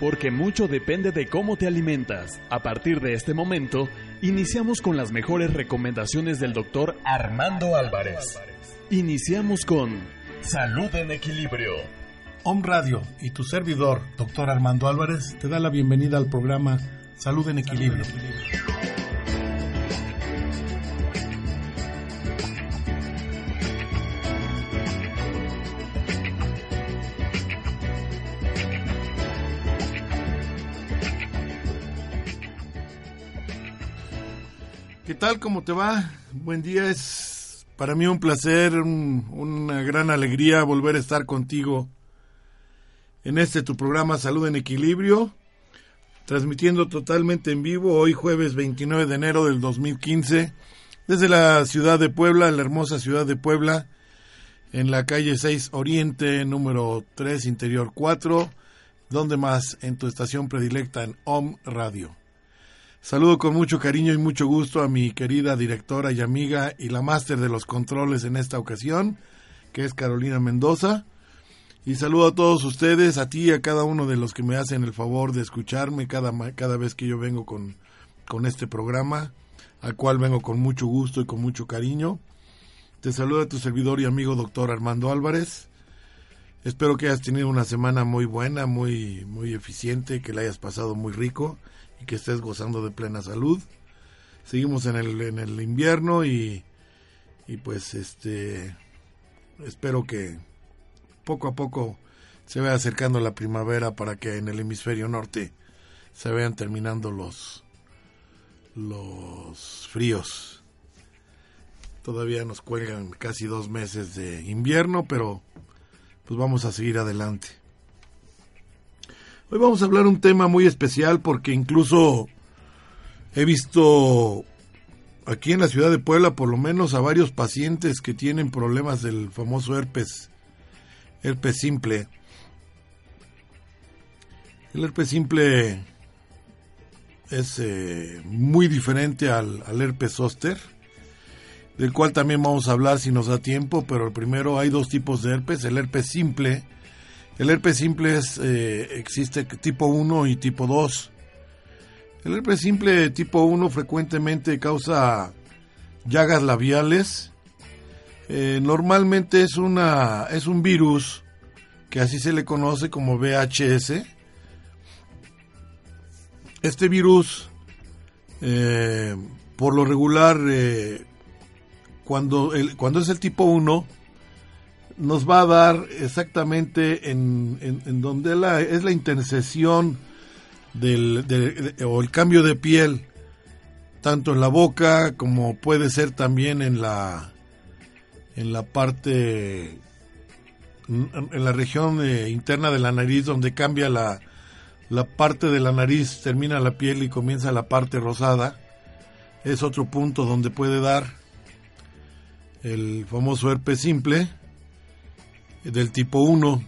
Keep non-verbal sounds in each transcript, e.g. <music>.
porque mucho depende de cómo te alimentas. A partir de este momento, iniciamos con las mejores recomendaciones del doctor Armando Álvarez. Iniciamos con Salud en Equilibrio. Home Radio y tu servidor, doctor Armando Álvarez, te da la bienvenida al programa Salud en Equilibrio. ¿Qué tal? ¿Cómo te va? Buen día. Es para mí un placer, un- una gran alegría volver a estar contigo en este tu programa Salud en Equilibrio, transmitiendo totalmente en vivo hoy jueves 29 de enero del 2015 desde la ciudad de Puebla, la hermosa ciudad de Puebla, en la calle 6 Oriente, número 3, Interior 4, donde más en tu estación predilecta en Home Radio. Saludo con mucho cariño y mucho gusto a mi querida directora y amiga y la máster de los controles en esta ocasión, que es Carolina Mendoza. Y saludo a todos ustedes, a ti y a cada uno de los que me hacen el favor de escucharme cada, cada vez que yo vengo con, con este programa, al cual vengo con mucho gusto y con mucho cariño. Te saluda tu servidor y amigo doctor Armando Álvarez. Espero que hayas tenido una semana muy buena, muy, muy eficiente, que la hayas pasado muy rico y que estés gozando de plena salud. Seguimos en el, en el invierno y, y pues este espero que poco a poco se vaya acercando la primavera para que en el hemisferio norte se vayan terminando los los fríos. Todavía nos cuelgan casi dos meses de invierno, pero pues vamos a seguir adelante. Hoy vamos a hablar un tema muy especial porque incluso he visto aquí en la ciudad de Puebla por lo menos a varios pacientes que tienen problemas del famoso herpes, herpes simple. El herpes simple es eh, muy diferente al, al herpes zóster, del cual también vamos a hablar si nos da tiempo, pero primero hay dos tipos de herpes, el herpes simple, el herpes simple es, eh, existe tipo 1 y tipo 2. El herpes simple tipo 1 frecuentemente causa llagas labiales. Eh, normalmente es, una, es un virus que así se le conoce como VHS. Este virus, eh, por lo regular, eh, cuando, el, cuando es el tipo 1, nos va a dar exactamente en, en, donde la, es la intercesión del, de, de, o el cambio de piel, tanto en la boca como puede ser también en la, en la parte, en la región eh, interna de la nariz, donde cambia la, la parte de la nariz, termina la piel y comienza la parte rosada. Es otro punto donde puede dar el famoso herpes simple del tipo 1.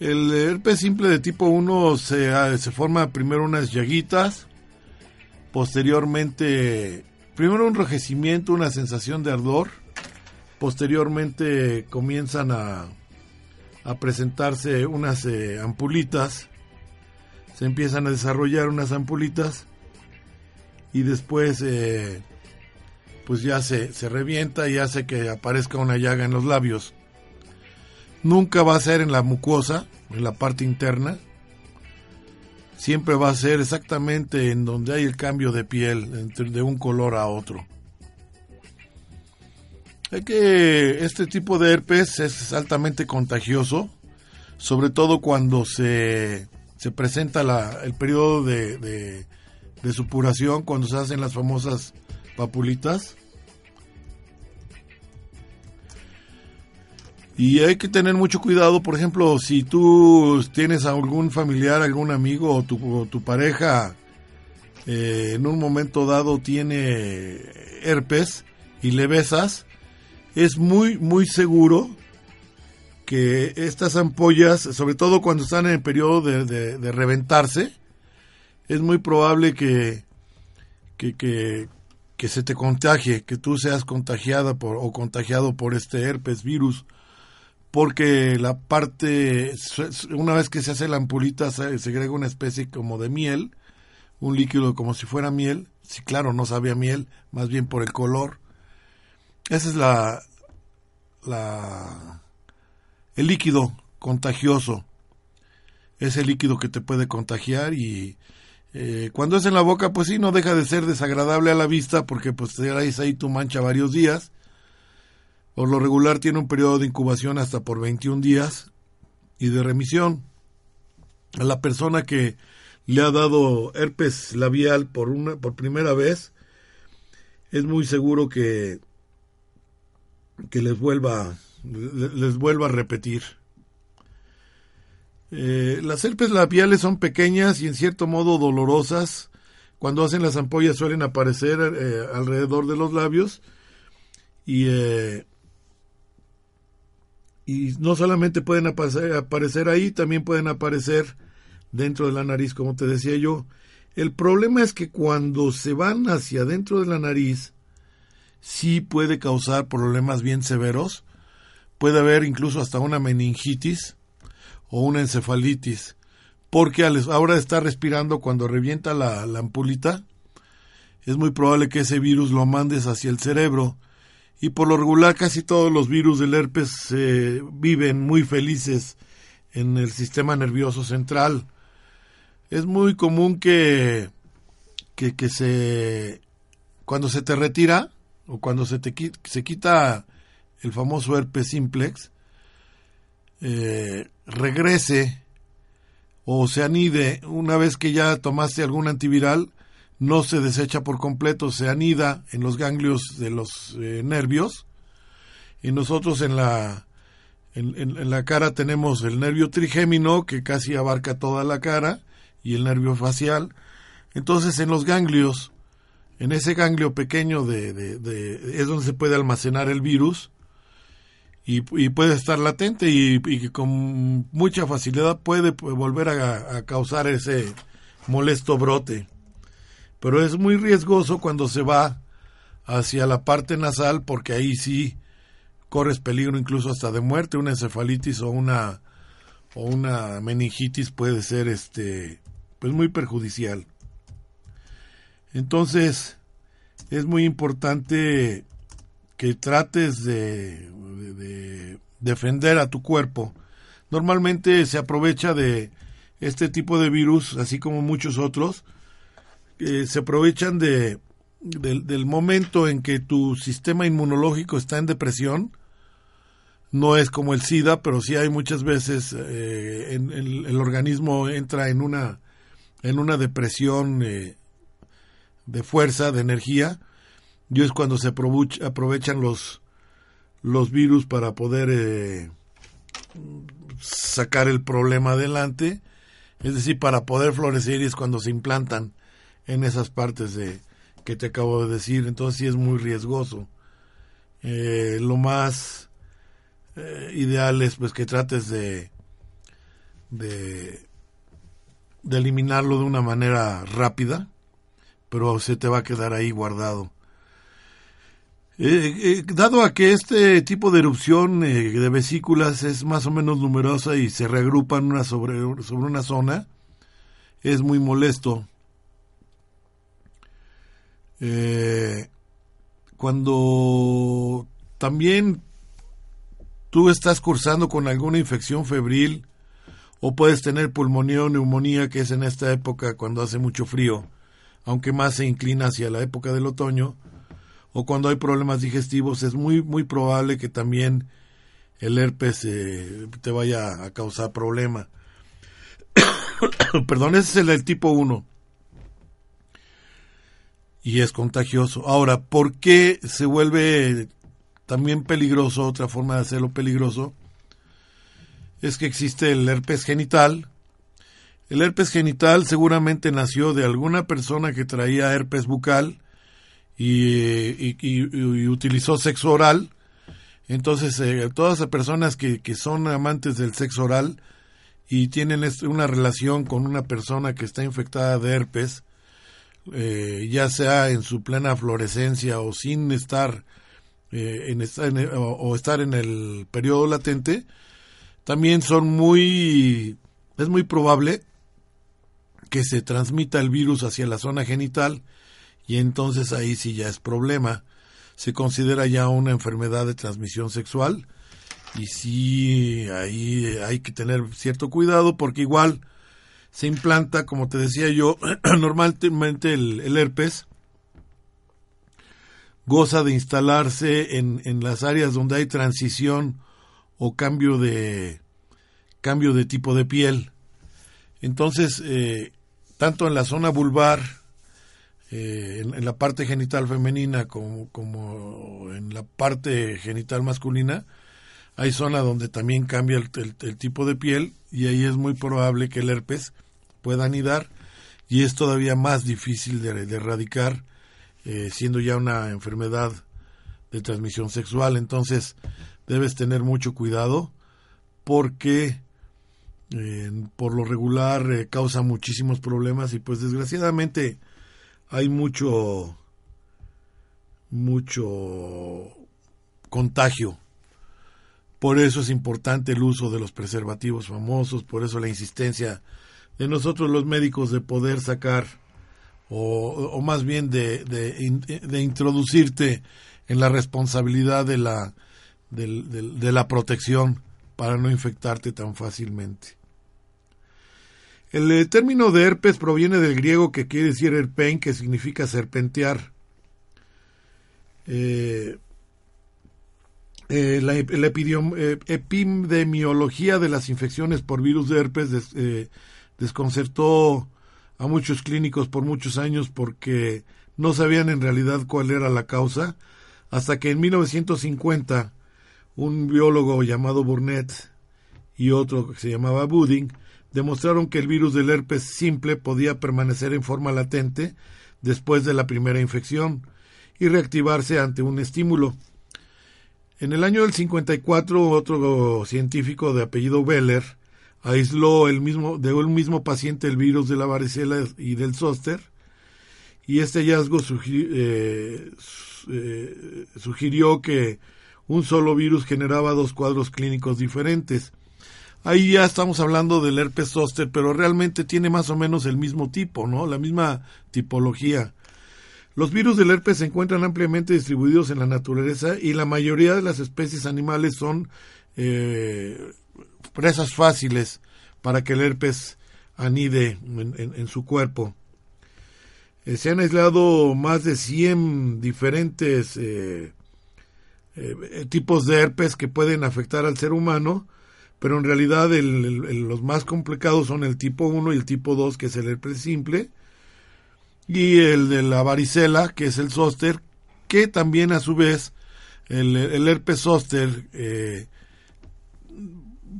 El herpes simple de tipo 1 se, se forma primero unas llaguitas, posteriormente, primero un enrojecimiento, una sensación de ardor, posteriormente comienzan a, a presentarse unas eh, ampulitas, se empiezan a desarrollar unas ampulitas y después eh, pues ya se, se revienta y hace que aparezca una llaga en los labios nunca va a ser en la mucosa, en la parte interna. Siempre va a ser exactamente en donde hay el cambio de piel, entre, de un color a otro. Es que este tipo de herpes es altamente contagioso, sobre todo cuando se, se presenta la, el periodo de, de, de supuración, cuando se hacen las famosas papulitas. Y hay que tener mucho cuidado, por ejemplo, si tú tienes a algún familiar, algún amigo o tu, tu pareja eh, en un momento dado tiene herpes y le besas, es muy, muy seguro que estas ampollas, sobre todo cuando están en el periodo de reventarse, es muy probable que, que, que, que, se te contagie, que tú seas contagiada por, o contagiado por este herpes virus porque la parte, una vez que se hace la ampulita, se segrega una especie como de miel, un líquido como si fuera miel. Sí, claro, no sabía miel, más bien por el color. Ese es la, el líquido contagioso. Es el líquido que te puede contagiar y eh, cuando es en la boca, pues sí, no deja de ser desagradable a la vista porque pues traes ahí tu mancha varios días. Por lo regular tiene un periodo de incubación hasta por 21 días y de remisión. A la persona que le ha dado herpes labial por una por primera vez es muy seguro que que les vuelva les vuelva a repetir. Eh, las herpes labiales son pequeñas y en cierto modo dolorosas. Cuando hacen las ampollas suelen aparecer eh, alrededor de los labios y, eh, y no solamente pueden aparecer, ahí, también pueden aparecer dentro de la nariz, como te decía yo. El problema es que cuando se van hacia dentro de la nariz, sí puede causar problemas bien severos. Puede haber incluso hasta una meningitis o una encefalitis, porque ahora estar respirando cuando revienta la, ampulita, es muy probable que ese virus lo mandes hacia el cerebro y por lo regular casi todos los virus del herpes viven muy felices en el sistema nervioso central. Es muy común que, que, que se cuando se te retira o cuando se te se quita el famoso herpes simplex, eh, regrese o se anide una vez que ya tomaste algún antiviral, no se desecha por completo, se anida en los ganglios de los eh, nervios y nosotros en la en, la cara tenemos el nervio trigémino que casi abarca toda la cara y el nervio facial. Entonces en los ganglios, en ese ganglio pequeño de, de, es donde se puede almacenar el virus y, puede estar latente y, con mucha facilidad puede volver a, causar ese molesto brote. Pero es muy riesgoso cuando se va hacia la parte nasal porque ahí sí corres peligro incluso hasta de muerte, una encefalitis o una o una meningitis puede ser este pues muy perjudicial. Entonces es muy importante que trates de, defender a tu cuerpo. Normalmente se aprovecha de este tipo de virus, así como muchos otros, que se aprovechan de, del momento en que tu sistema inmunológico está en depresión. No es como el SIDA, pero sí hay muchas veces eh, en, el, organismo entra en una, en una depresión eh, de fuerza, de energía, y es cuando se aprovechan los, los virus para poder eh, sacar el problema adelante, es decir, para poder florecer y es cuando se implantan en esas partes de que te acabo de decir, entonces sí es muy riesgoso. Eh, lo más eh, ideal es pues que trates de, de eliminarlo de una manera rápida, pero se te va a quedar ahí guardado. Eh, eh, dado a que este tipo de erupción eh, de vesículas es más o menos numerosa y se reagrupan una sobre, sobre una zona, es muy molesto. Cuando también tú estás cursando con alguna infección febril o puedes tener pulmonía o neumonía, que es en esta época cuando hace mucho frío, aunque más se inclina hacia la época del otoño, o cuando hay problemas digestivos, es muy, muy probable que también el herpes eh, te vaya a causar problema. <coughs> Perdón, ese es el, tipo 1. Y es contagioso. Ahora, ¿por qué se vuelve también peligroso? Otra forma de hacerlo peligroso es que existe el herpes genital. El herpes genital seguramente nació de alguna persona que traía herpes bucal y, utilizó sexo oral. Entonces, eh, todas las personas que, que, son amantes del sexo oral y tienen una relación con una persona que está infectada de herpes, eh, ya sea en su plena florescencia o sin estar, eh, en, o, estar en el periodo latente, también son muy, es muy probable que se transmita el virus hacia la zona genital y entonces ahí sí ya es problema. Se considera ya una enfermedad de transmisión sexual y sí ahí hay que tener cierto cuidado porque igual se implanta, como te decía yo, <clears throat> normalmente el, herpes goza de instalarse en, en las áreas donde hay transición o cambio de cambio de tipo de piel. Entonces, eh, tanto en la zona vulvar, eh, en, la parte genital femenina como, como, en la parte genital masculina, hay zona donde también cambia el, tipo de piel y ahí es muy probable que el herpes pueda anidar y es todavía más difícil de, erradicar, eh, siendo ya una enfermedad de transmisión sexual. Entonces, debes tener mucho cuidado porque eh, por lo regular eh, causa muchísimos problemas y pues desgraciadamente hay mucho mucho contagio por eso es importante el uso de los preservativos famosos por eso la insistencia de nosotros los médicos de poder sacar o, más bien de, de, de introducirte en la responsabilidad de la de la protección para no infectarte tan fácilmente. El eh, término de herpes proviene del griego que quiere decir herpein, que significa serpentear. Eh, eh, la, epidemiología de las infecciones por virus de herpes desconcertó a muchos clínicos por muchos años porque no sabían en realidad cuál era la causa, hasta que en 1950 un biólogo llamado Burnett y otro que se llamaba Budding demostraron que el virus del herpes simple podía permanecer en forma latente después de la primera infección y reactivarse ante un estímulo. En el año del 54, otro científico de apellido Weller aisló el mismo, de un mismo paciente el virus de la varicela y del zóster, y este hallazgo eh, eh, sugirió que un solo virus generaba dos cuadros clínicos diferentes. Ahí ya estamos hablando del herpes zóster, pero realmente tiene más o menos el mismo tipo, ¿no? La misma tipología. Los virus del herpes se encuentran ampliamente distribuidos en la naturaleza y la mayoría de las especies animales son eh, presas fáciles para que el herpes anide en, su cuerpo. Eh, se han aislado más de 100 diferentes eh, eh, tipos de herpes que pueden afectar al ser humano, pero en realidad los más complicados son el tipo 1 y el tipo 2, que es el herpes simple, y el de la varicela, que es el zóster, que también a su vez el, herpes zóster eh,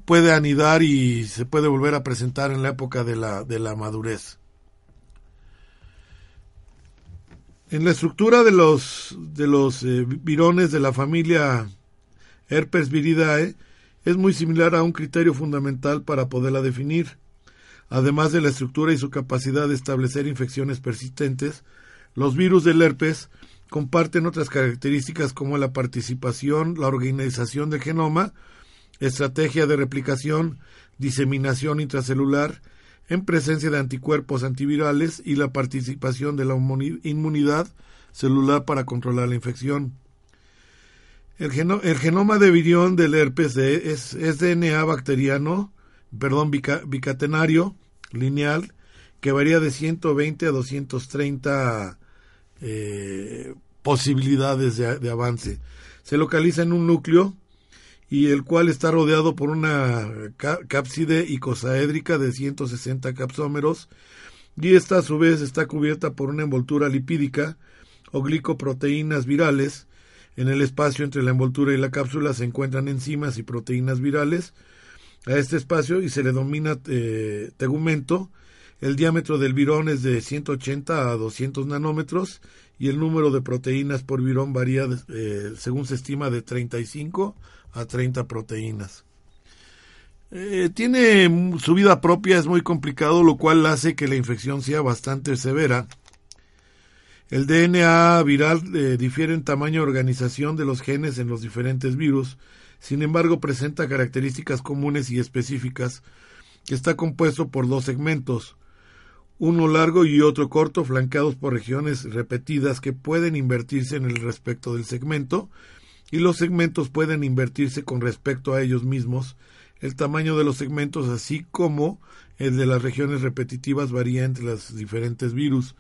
puede anidar y se puede volver a presentar en la época de la, de la madurez. En la estructura de los, de los eh, virones de la familia Herpes viridae es muy similar a un criterio fundamental para poderla definir. Además de la estructura y su capacidad de establecer infecciones persistentes, los virus del herpes comparten otras características como la participación, la organización del genoma, estrategia de replicación, diseminación intracelular, en presencia de anticuerpos antivirales y la participación de la inmunidad celular para controlar la infección. El, genoma de virión del herpes es, DNA bacteriano, perdón, bicatenario, lineal, que varía de 120 a 230 eh, posibilidades de avance. Se localiza en un núcleo y el cual está rodeado por una cápside icosaédrica de 160 capsómeros y esta a su vez está cubierta por una envoltura lipídica o glicoproteínas virales. En el espacio entre la envoltura y la cápsula se encuentran enzimas y proteínas virales a este espacio y se le domina eh, tegumento. El diámetro del virón es de 180 a 200 nanómetros y el número de proteínas por virón varía eh, según se estima de 35 a 30 proteínas. Eh, tiene su vida propia, es muy complicado, lo cual hace que la infección sea bastante severa. El DNA viral eh, difiere en tamaño y organización de los genes en los diferentes virus, Sin embargo, presenta características comunes y específicas, está compuesto por dos segmentos, uno largo y otro corto, flanqueados por regiones repetidas que pueden invertirse en el respecto del segmento, y los segmentos pueden invertirse con respecto a ellos mismos. El tamaño de los segmentos, así como el de las regiones repetitivas, varía entre los diferentes virus.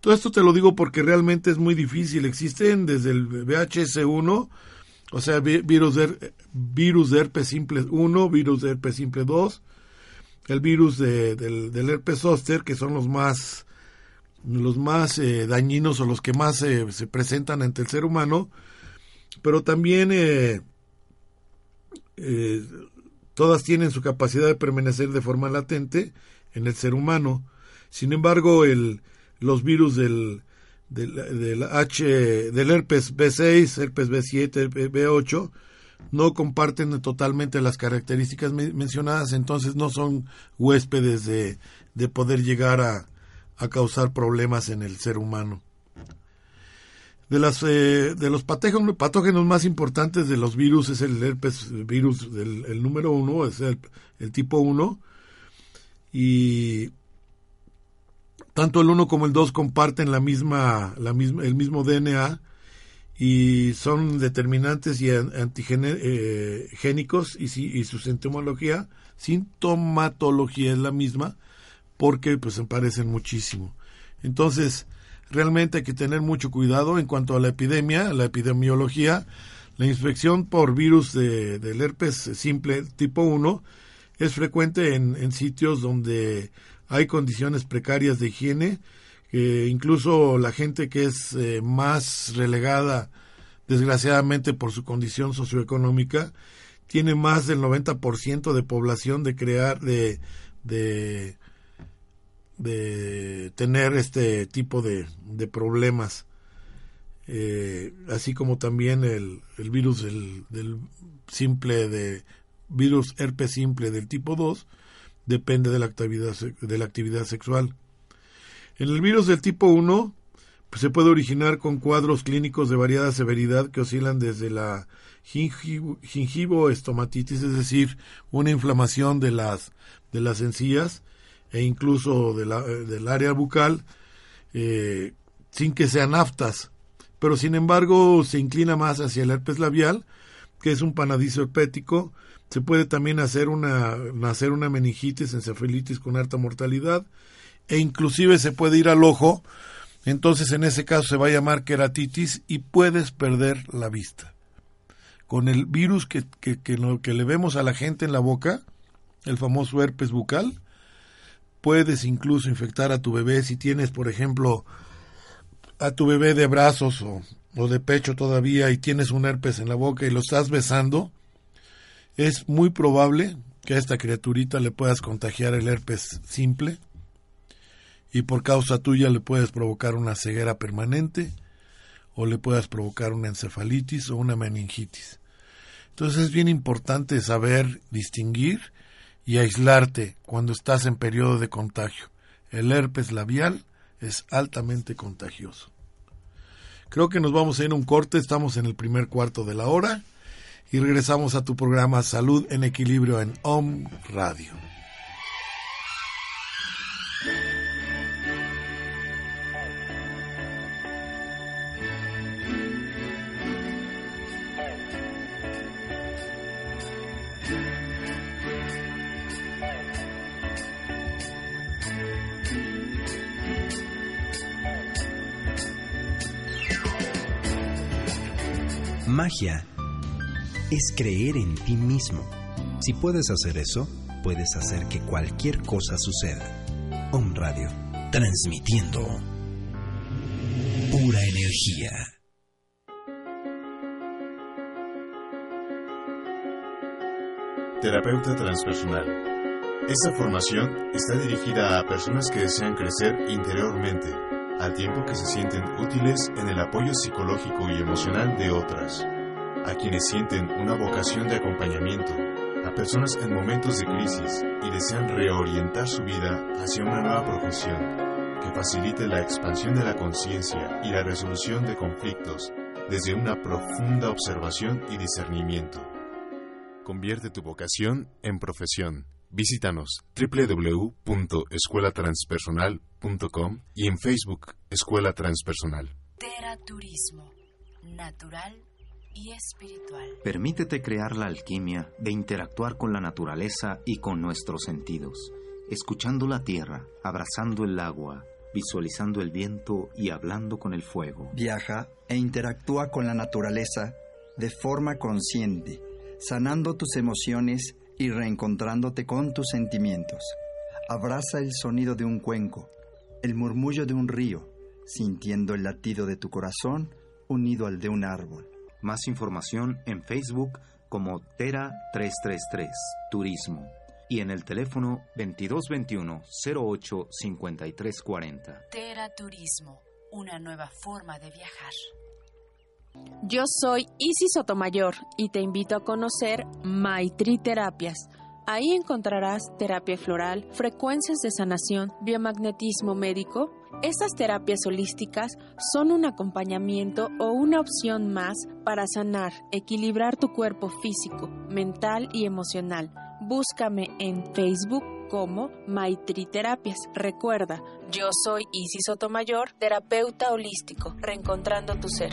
Todo esto te lo digo porque realmente es muy difícil. Existen desde el VHS1, o sea, virus de, virus de herpes simple 1, virus de herpes simple 2, el virus de, del, del, herpes zóster, que son los más, los más eh, dañinos o los que más eh, se presentan ante el ser humano, pero también eh, todas tienen su capacidad de permanecer de forma latente en el ser humano. Sin embargo, el, los virus del, del, H, del herpes B6, herpes B7, B8, no comparten totalmente las características mencionadas, entonces no son huéspedes de, de poder llegar a, a, causar problemas en el ser humano. De, las, eh, de los patógenos, patógenos, más importantes de los virus es el herpes virus, del, el número uno, es el, el tipo 1, y tanto el 1 como el 2 comparten la misma, la misma, el mismo DNA y son determinantes y antigénicos y, y su sintomología, sintomatología es la misma porque pues se parecen muchísimo. Entonces, realmente hay que tener mucho cuidado en cuanto a la epidemia, la epidemiología. La infección por virus de, del herpes simple tipo 1 es frecuente en, en sitios donde hay condiciones precarias de higiene, incluso la gente que es eh, más relegada, desgraciadamente por su condición socioeconómica, tiene más del 90% de población de crear, de, de, de tener este tipo de, de problemas. Eh, así como también el, el virus del, del simple de virus herpes simple del tipo 2 depende de la actividad, de la actividad sexual. En el virus del tipo 1 pues, se puede originar con cuadros clínicos de variada severidad que oscilan desde la gingivoestomatitis, es decir, una inflamación de las, de las encías e incluso la, del área bucal, eh, sin que sean aftas, pero sin embargo se inclina más hacia el herpes labial, que es un panadizo herpético, se puede también hacer una, nacer una meningitis, encefalitis con alta mortalidad e inclusive se puede ir al ojo. Entonces en ese caso se va a llamar queratitis y puedes perder la vista. Con el virus que, que le vemos a la gente en la boca, el famoso herpes bucal, puedes incluso infectar a tu bebé si tienes, por ejemplo, a tu bebé de brazos o, o de pecho todavía y tienes un herpes en la boca y lo estás besando, es muy probable que a esta criaturita le puedas contagiar el herpes simple y por causa tuya le puedes provocar una ceguera permanente o le puedas provocar una encefalitis o una meningitis. Entonces es bien importante saber distinguir y aislarte cuando estás en periodo de contagio. El herpes labial es altamente contagioso. Creo que nos vamos a ir a un corte, estamos en el primer cuarto de la hora y regresamos a tu programa Salud en Equilibrio en OM Radio. Magia es creer en ti mismo. Si puedes hacer eso, puedes hacer que cualquier cosa suceda. Om Radio, transmitiendo pura energía. Terapeuta transpersonal. Esta formación está dirigida a personas que desean crecer interiormente, al tiempo que se sienten útiles en el apoyo psicológico y emocional de otras a quienes sienten una vocación de acompañamiento, a personas en momentos de crisis y desean reorientar su vida hacia una nueva profesión que facilite la expansión de la conciencia y la resolución de conflictos desde una profunda observación y discernimiento. Convierte tu vocación en profesión. Visítanos www.escuelatranspersonal.com y en Facebook Escuela Transpersonal. Teraturismo, natural y espiritual. Permítete crear la alquimia de interactuar con la naturaleza y con nuestros sentidos, escuchando la tierra, abrazando el agua, visualizando el viento y hablando con el fuego. Viaja e interactúa con la naturaleza de forma consciente, sanando tus emociones y reencontrándote con tus sentimientos. Abraza el sonido de un cuenco, el murmullo de un río, sintiendo el latido de tu corazón unido al de un árbol. Más información en Facebook como Tera 333 Turismo y en el teléfono 2221 08 5340. Tera Turismo, una nueva forma de viajar. Yo soy Isis Sotomayor y te invito a conocer Maitri Terapias. Ahí encontrarás terapia floral, frecuencias de sanación, biomagnetismo médico. Estas terapias holísticas son un acompañamiento o una opción más para sanar, equilibrar tu cuerpo físico, mental y emocional. Búscame en Facebook como Maitri Terapias. Recuerda, yo soy Isis Sotomayor, terapeuta holístico, reencontrando tu ser.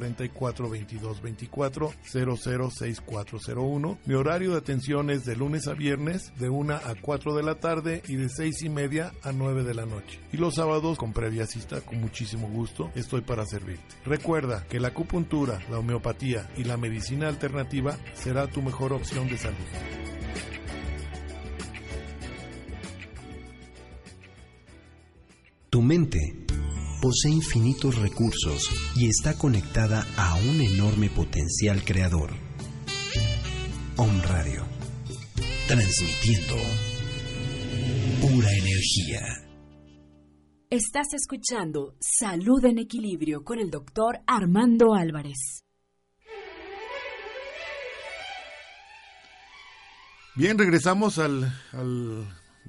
44 22 24 006401. Mi horario de atención es de lunes a viernes de 1 a 4 de la tarde y de 6 y media a 9 de la noche. Y los sábados con previa cita con muchísimo gusto estoy para servirte. Recuerda que la acupuntura, la homeopatía y la medicina alternativa será tu mejor opción de salud. Tu mente posee infinitos recursos y está conectada a un enorme potencial creador. Om Radio, transmitiendo pura energía. Estás escuchando Salud en Equilibrio con el doctor Armando Álvarez. Bien, regresamos al, al,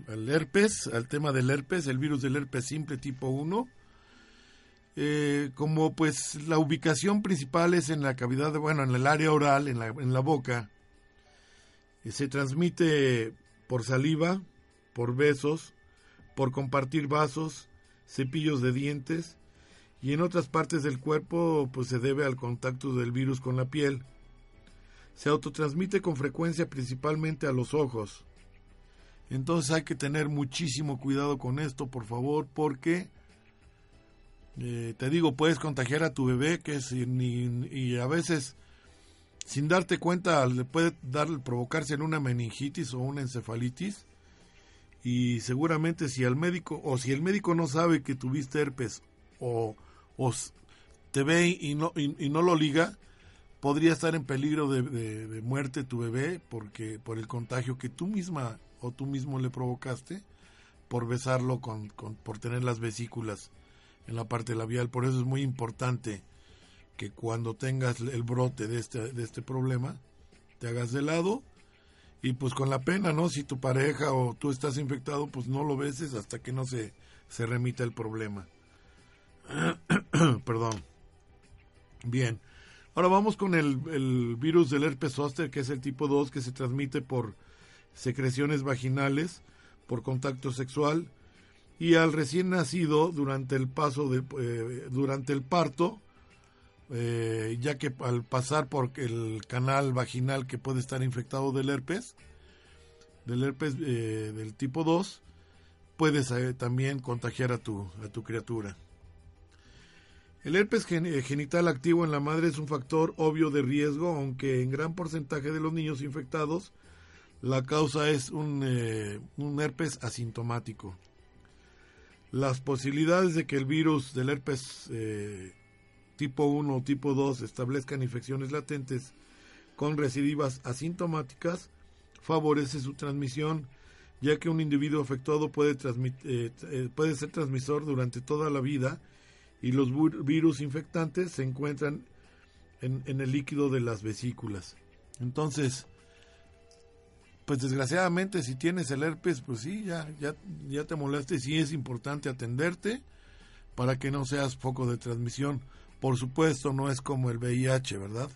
al, herpes, al tema del herpes, el virus del herpes simple tipo 1. Eh, como pues la ubicación principal es en la cavidad, bueno, en el área oral, en la, en la boca, eh, se transmite por saliva, por besos, por compartir vasos, cepillos de dientes y en otras partes del cuerpo pues se debe al contacto del virus con la piel. Se autotransmite con frecuencia principalmente a los ojos. Entonces hay que tener muchísimo cuidado con esto, por favor, porque eh, te digo, puedes contagiar a tu bebé que es, y, y, a veces sin darte cuenta le puede dar, provocarse en una meningitis o una encefalitis. Y seguramente si al médico o si el médico no sabe que tuviste herpes o, te ve y no, y, y, no lo liga, podría estar en peligro de, muerte tu bebé porque por el contagio que tú misma o tú mismo le provocaste por besarlo con, con por tener las vesículas en la parte labial. Por eso es muy importante que cuando tengas el brote de este, de este problema, te hagas de lado y pues con la pena, ¿no? Si tu pareja o tú estás infectado, pues no lo beses hasta que no se, se remita el problema. <clears throat> Perdón. Bien. Ahora vamos con el, el, virus del herpes zóster, que es el tipo 2, que se transmite por secreciones vaginales, por contacto sexual, y al recién nacido durante el paso de eh, durante el parto eh, ya que al pasar por el canal vaginal que puede estar infectado del herpes del herpes eh, del tipo 2 puedes eh, también contagiar a tu a tu criatura el herpes gen genital activo en la madre es un factor obvio de riesgo aunque en gran porcentaje de los niños infectados La causa es un, un herpes asintomático. Las posibilidades de que el virus del herpes eh, tipo 1 o tipo 2 establezcan infecciones latentes con recidivas asintomáticas favorece su transmisión, ya que un individuo afectado puede, eh, eh, ser transmisor durante toda la vida y los virus infectantes se encuentran en, en, el líquido de las vesículas. Entonces, pues desgraciadamente si tienes el herpes, pues sí, ya, ya, ya te molesta y sí es importante atenderte para que no seas foco de transmisión. Por supuesto, no es como el VIH, ¿verdad?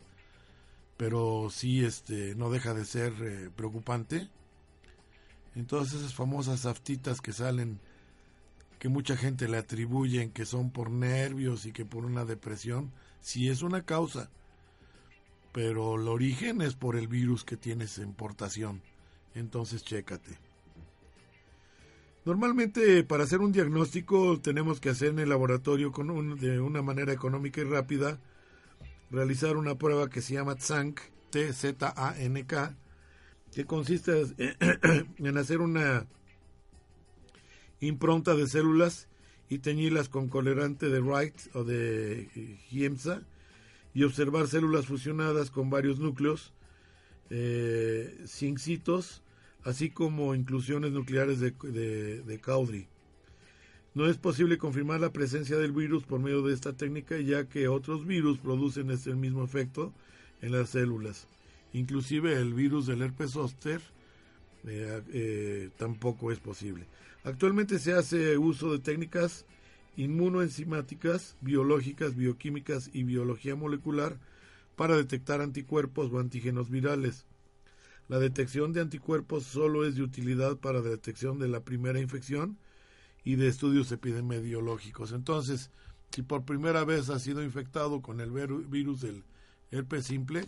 Pero sí, este, no deja de ser eh, preocupante. Entonces esas famosas aftitas que salen, que mucha gente le atribuyen que son por nervios y que por una depresión, sí es una causa. Pero el origen es por el virus que tienes en portación. Entonces, chécate. Normalmente para hacer un diagnóstico tenemos que hacer en el laboratorio con de una manera económica y rápida, realizar una prueba que se llama TZANK, T-Z-A-N-K, que consiste <clears throat> en hacer una impronta de células y teñirlas con colorante de Wright o de Giemsa y observar células fusionadas con varios núcleos, eh, cincitos, así como inclusiones nucleares de, de, Caudry. No es posible confirmar la presencia del virus por medio de esta técnica, ya que otros virus producen este mismo efecto en las células. Inclusive el virus del herpes zóster eh, eh, tampoco es posible. Actualmente se hace uso de técnicas inmunoenzimáticas, biológicas, bioquímicas y biología molecular para detectar anticuerpos o antígenos virales. La detección de anticuerpos solo es de utilidad para la detección de la primera infección y de estudios epidemiológicos. Entonces, si por primera vez has sido infectado con el virus del herpes simple,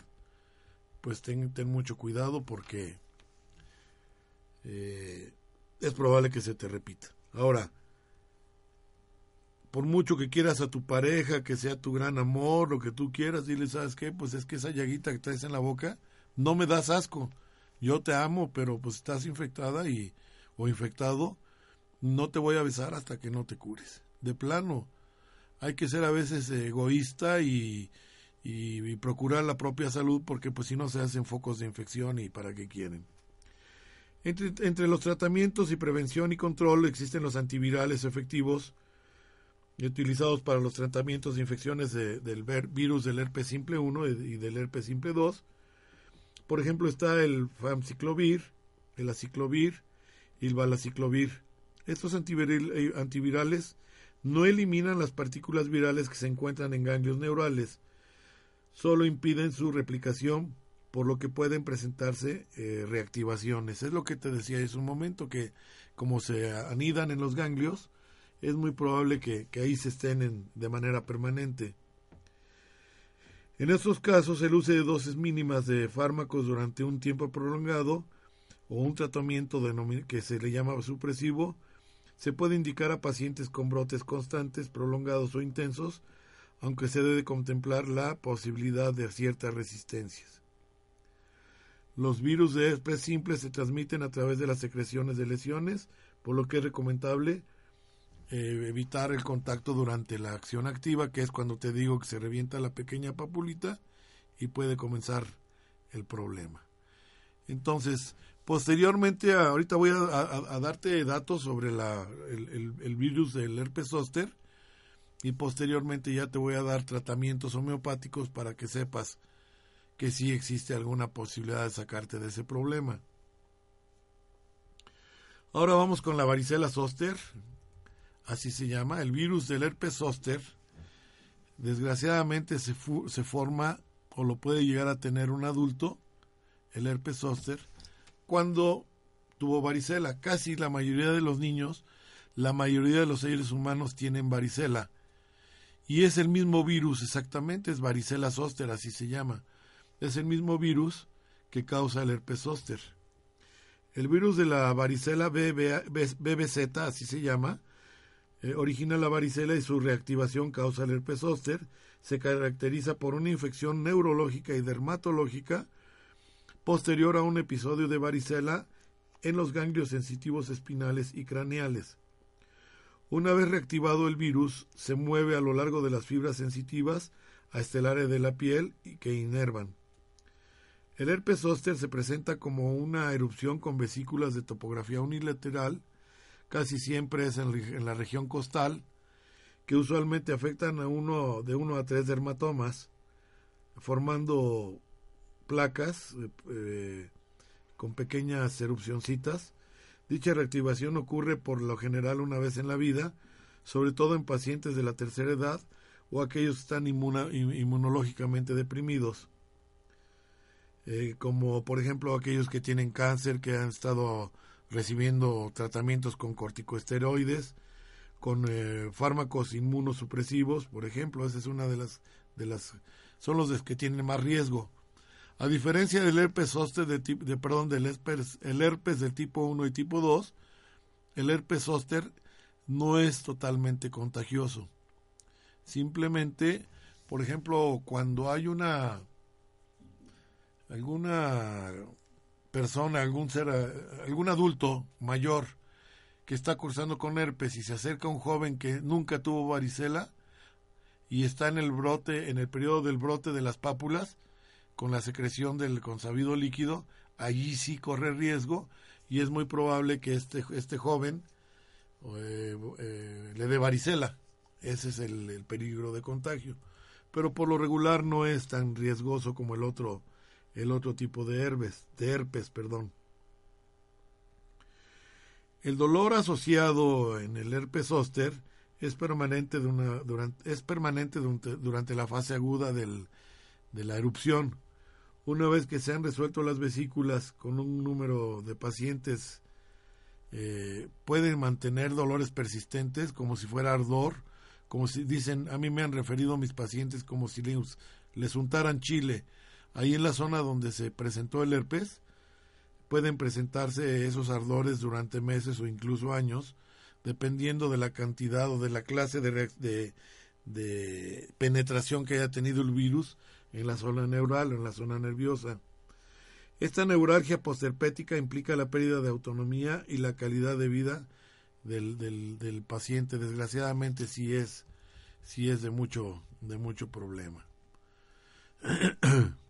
pues ten, mucho cuidado porque eh, es probable que se te repita. Ahora, por mucho que quieras a tu pareja, que sea tu gran amor, lo que tú quieras, dile, ¿sabes qué? Pues es que esa llaguita que traes en la boca no me das asco yo te amo, pero pues estás infectada y o infectado, no te voy a besar hasta que no te cures. De plano, hay que ser a veces egoísta y, y, procurar la propia salud porque pues si no se hacen focos de infección y para qué quieren. Entre, entre los tratamientos y prevención y control existen los antivirales efectivos utilizados para los tratamientos de infecciones del virus del herpes simple 1 y del herpes simple 2 por ejemplo, está el famciclovir, el aciclovir y el balaciclovir. Estos eh, antivirales no eliminan las partículas virales que se encuentran en ganglios neurales, solo impiden su replicación, por lo que pueden presentarse eh, reactivaciones. Es lo que te decía hace un momento, que como se anidan en los ganglios, es muy probable que, ahí se estén de manera permanente. En estos casos, el uso de dosis mínimas de fármacos durante un tiempo prolongado o un tratamiento que se le llama supresivo se puede indicar a pacientes con brotes constantes, prolongados o intensos, aunque se debe contemplar la posibilidad de ciertas resistencias. Los virus de herpes simple se transmiten a través de las secreciones de lesiones, por lo que es recomendable eh, evitar el contacto durante la acción activa, que es cuando te digo que se revienta la pequeña papulita y puede comenzar el problema. Entonces, posteriormente, ahorita voy a, darte datos sobre la, el, virus del herpes zóster y posteriormente ya te voy a dar tratamientos homeopáticos para que sepas que sí existe alguna posibilidad de sacarte de ese problema. Ahora vamos con la varicela zóster, así se llama, el virus del herpes zóster, desgraciadamente se, se forma o lo puede llegar a tener un adulto, el herpes zóster, cuando tuvo varicela. Casi la mayoría de los niños, la mayoría de los seres humanos tienen varicela. Y es el mismo virus, exactamente, es varicela zóster, así se llama. Es el mismo virus que causa el herpes zóster. El virus de la varicela BBZ, así se llama, eh, origina la varicela y su reactivación causa el herpes zóster. Se caracteriza por una infección neurológica y dermatológica posterior a un episodio de varicela en los ganglios sensitivos espinales y craneales. Una vez reactivado el virus, se mueve a lo largo de las fibras sensitivas hasta el área de la piel que inervan. El herpes zóster se presenta como una erupción con vesículas de topografía unilateral, casi siempre es en, la región costal, que usualmente afectan a uno de uno a tres dermatomas, formando placas eh, eh, con pequeñas erupcioncitas. Dicha reactivación ocurre por lo general una vez en la vida, sobre todo en pacientes de la tercera edad o aquellos que están inmunológicamente deprimidos. Eh, como por ejemplo aquellos que tienen cáncer, que han estado recibiendo tratamientos con corticosteroides, con eh, fármacos inmunosupresivos, por ejemplo, esa es una de las, de las, son los que tienen más riesgo. A diferencia del herpes zóster de, de perdón, del herpes, el herpes de tipo 1 y tipo 2, el herpes zóster no es totalmente contagioso. Simplemente, por ejemplo, cuando hay una alguna persona, algún ser, algún adulto mayor que está cursando con herpes y se acerca a un joven que nunca tuvo varicela y está en el brote, en el periodo del brote de las pápulas, con la secreción del consabido líquido, allí sí corre riesgo y es muy probable que este, este joven eh, eh, le dé varicela. Ese es el, el peligro de contagio. Pero por lo regular no es tan riesgoso como el otro el otro tipo de herpes, de herpes, perdón. El dolor asociado en el herpes zóster es permanente, de una, durante, es permanente durante, la fase aguda del, de la erupción. Una vez que se han resuelto las vesículas con un número de pacientes, eh, pueden mantener dolores persistentes como si fuera ardor, como si dicen, a mí me han referido mis pacientes como si les, les untaran chile Ahí en la zona donde se presentó el herpes, pueden presentarse esos ardores durante meses o incluso años, dependiendo de la cantidad o de la clase de, de, penetración que haya tenido el virus en la zona neural o en la zona nerviosa. Esta neuralgia postherpética implica la pérdida de autonomía y la calidad de vida del, del, del paciente. Desgraciadamente sí es, sí es de mucho, de mucho problema. <clears throat>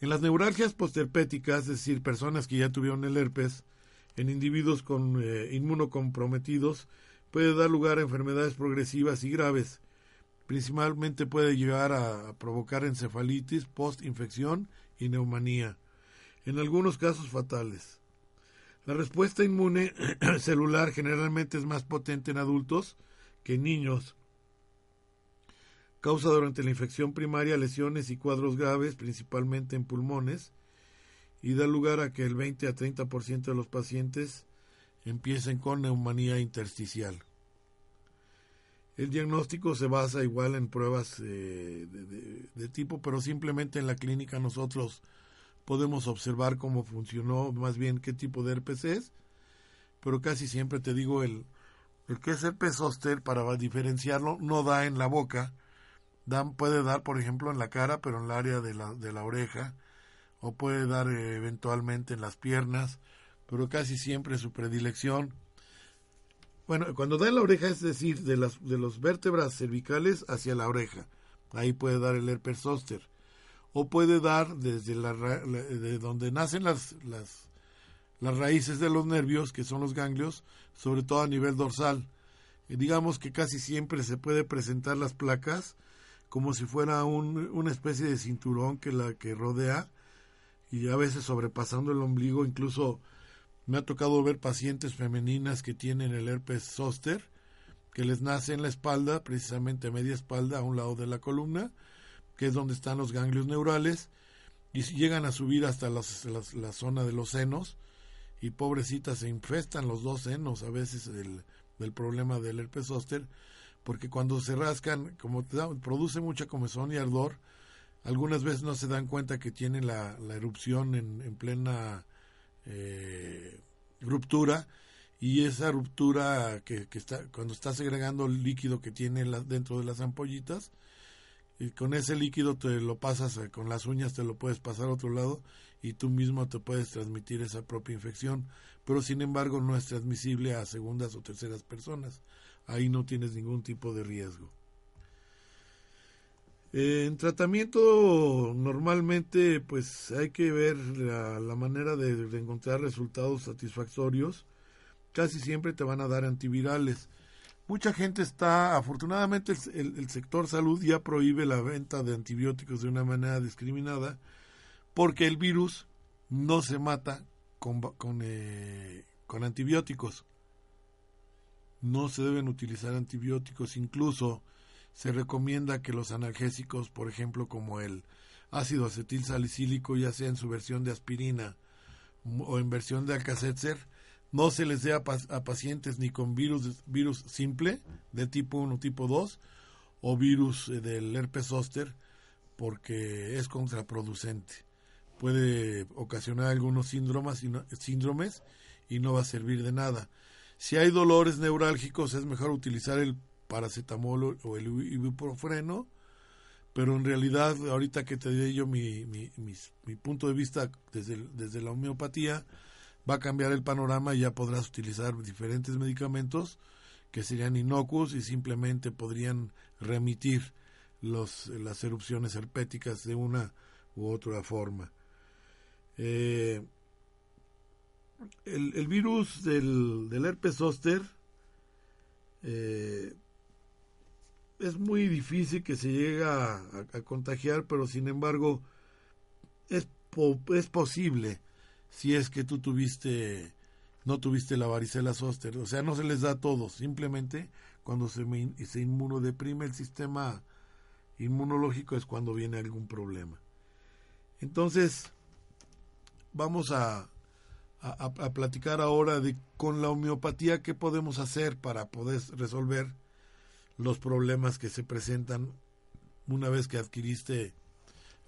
En las neuralgias posterpéticas, es decir, personas que ya tuvieron el herpes, en individuos con eh, inmunocomprometidos, puede dar lugar a enfermedades progresivas y graves. Principalmente puede llegar a, provocar encefalitis, postinfección y neumonía, en algunos casos fatales. La respuesta inmune <clears throat> celular generalmente es más potente en adultos que en niños, Causa durante la infección primaria lesiones y cuadros graves, principalmente en pulmones, y da lugar a que el 20 a 30% de los pacientes empiecen con neumonía intersticial. El diagnóstico se basa igual en pruebas eh, de, tipo, pero simplemente en la clínica nosotros podemos observar cómo funcionó, más bien qué tipo de herpes es, pero casi siempre te digo el, el que es herpes zóster, para diferenciarlo, no da en la boca, puede dar, por ejemplo, en la cara, pero en el área de la, de la oreja, o puede dar eh, eventualmente en las piernas, pero casi siempre su predilección. Bueno, cuando da en la oreja, es decir, de las de los vértebras cervicales hacia la oreja, ahí puede dar el herpes zóster, o puede dar desde la, de donde nacen las, las las raíces de los nervios, que son los ganglios, sobre todo a nivel dorsal. Y digamos que casi siempre se puede presentar las placas como si fuera un, una especie de cinturón que la que rodea y a veces sobrepasando el ombligo incluso me ha tocado ver pacientes femeninas que tienen el herpes zóster que les nace en la espalda precisamente media espalda a un lado de la columna que es donde están los ganglios neurales y llegan a subir hasta la zona de los senos y pobrecitas se infestan los dos senos a veces del problema del herpes zóster porque cuando se rascan, como te produce mucha comezón y ardor, algunas veces no se dan cuenta que tienen la, erupción en, plena eh, ruptura y esa ruptura que, está cuando está segregando el líquido que tiene dentro de las ampollitas y con ese líquido te lo pasas eh, con las uñas, te lo puedes pasar a otro lado y tú mismo te puedes transmitir esa propia infección, pero sin embargo no es transmisible a segundas o terceras personas. Ahí no tienes ningún tipo de riesgo. En tratamiento normalmente pues hay que ver la, manera de, encontrar resultados satisfactorios. Casi siempre te van a dar antivirales. Mucha gente está, afortunadamente el, sector salud ya prohíbe la venta de antibióticos de una manera discriminada porque el virus no se mata con, eh, con antibióticos. No se deben utilizar antibióticos, incluso se recomienda que los analgésicos, por ejemplo, como el ácido acetil salicílico, ya sea en su versión de aspirina o en versión de alcacetzer, no se les dé a, pacientes ni con virus, virus simple de tipo 1 tipo 2 o virus eh, del herpes zóster porque es contraproducente. Puede ocasionar algunos síndromes y, no, síndromes y no va a servir de nada. Si hay dolores neurálgicos es mejor utilizar el paracetamol o el ibuprofeno, pero en realidad ahorita que te di yo mi, mi, punto de vista desde, desde la homeopatía, va a cambiar el panorama y ya podrás utilizar diferentes medicamentos que serían inocuos y simplemente podrían remitir los, las erupciones herpéticas de una u otra forma. Eh, el, el, virus del, del herpes zóster eh, es muy difícil que se llegue a, contagiar, pero sin embargo es, es posible si es que tú tuviste no tuviste la varicela zóster, o sea, no se les da a todos, simplemente cuando se, se inmunodeprime el sistema inmunológico es cuando viene algún problema. Entonces, vamos a, a, platicar ahora de con la homeopatía qué podemos hacer para poder resolver los problemas que se presentan una vez que adquiriste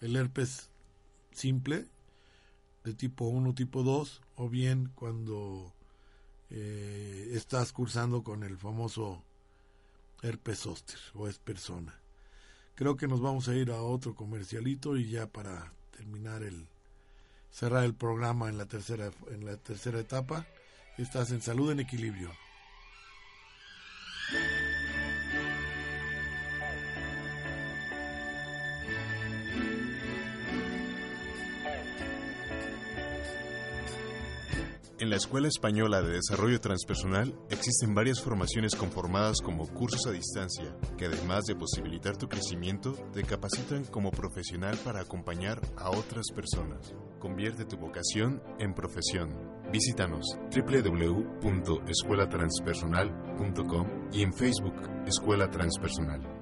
el herpes simple de tipo 1, tipo 2, o bien cuando eh, estás cursando con el famoso herpes zóster o es persona. Creo que nos vamos a ir a otro comercialito y ya para terminar el cerrar el programa en la tercera en la tercera etapa, estás en salud en equilibrio. En la Escuela Española de Desarrollo Transpersonal existen varias formaciones conformadas como cursos a distancia que además de posibilitar tu crecimiento, te capacitan como profesional para acompañar a otras personas. Convierte tu vocación en profesión. Visítanos www.escuelatranspersonal.com y en Facebook Escuela Transpersonal.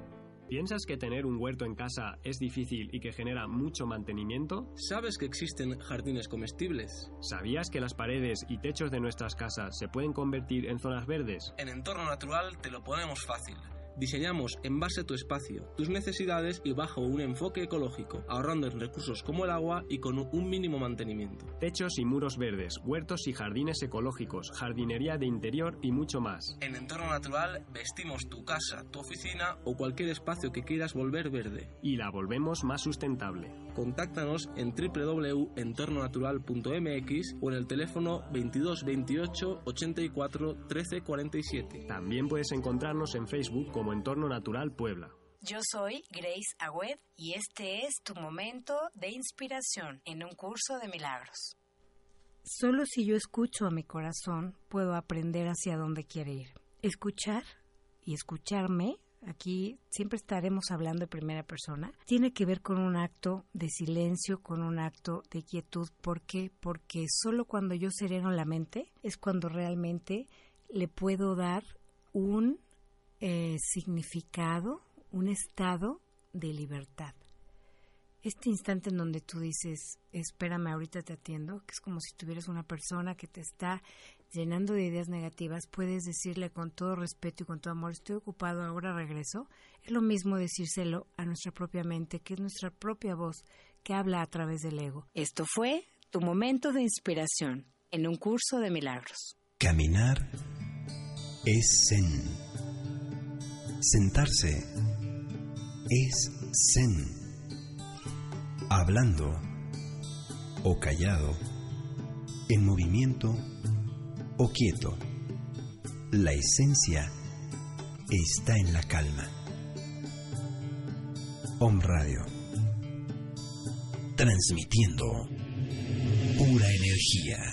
¿Piensas que tener un huerto en casa es difícil y que genera mucho mantenimiento? ¿Sabes que existen jardines comestibles? ¿Sabías que las paredes y techos de nuestras casas se pueden convertir en zonas verdes? En entorno natural te lo ponemos fácil. Diseñamos en base a tu espacio, tus necesidades y bajo un enfoque ecológico, ahorrando en recursos como el agua y con un mínimo mantenimiento. Techos y muros verdes, huertos y jardines ecológicos, jardinería de interior y mucho más. En entorno natural vestimos tu casa, tu oficina o cualquier espacio que quieras volver verde. Y la volvemos más sustentable. Contáctanos en www.entornonatural.mx o en el teléfono 22 28 84 13 47. También puedes encontrarnos en Facebook como Entorno Natural Puebla. Yo soy Grace Agüed y este es tu momento de inspiración en un curso de milagros. Solo si yo escucho a mi corazón puedo aprender hacia dónde quiere ir. Escuchar y escucharme, aquí siempre estaremos hablando de primera persona, tiene que ver con un acto de silencio, con un acto de quietud. ¿Por qué? Porque solo cuando yo sereno la mente es cuando realmente le puedo dar un eh, significado, un estado de libertad. Este instante en donde tú dices, espérame, ahorita te atiendo, que es como si tuvieras una persona que te está llenando de ideas negativas, puedes decirle con todo respeto y con todo amor, estoy ocupado, ahora regreso. Es lo mismo decírselo a nuestra propia mente, que es nuestra propia voz que habla a través del ego. Esto fue tu momento de inspiración en un curso de milagros. Caminar es zen. Sentarse es Zen. Hablando o callado, en movimiento o quieto. La esencia está en la calma. Om Radio. Transmitiendo pura energía.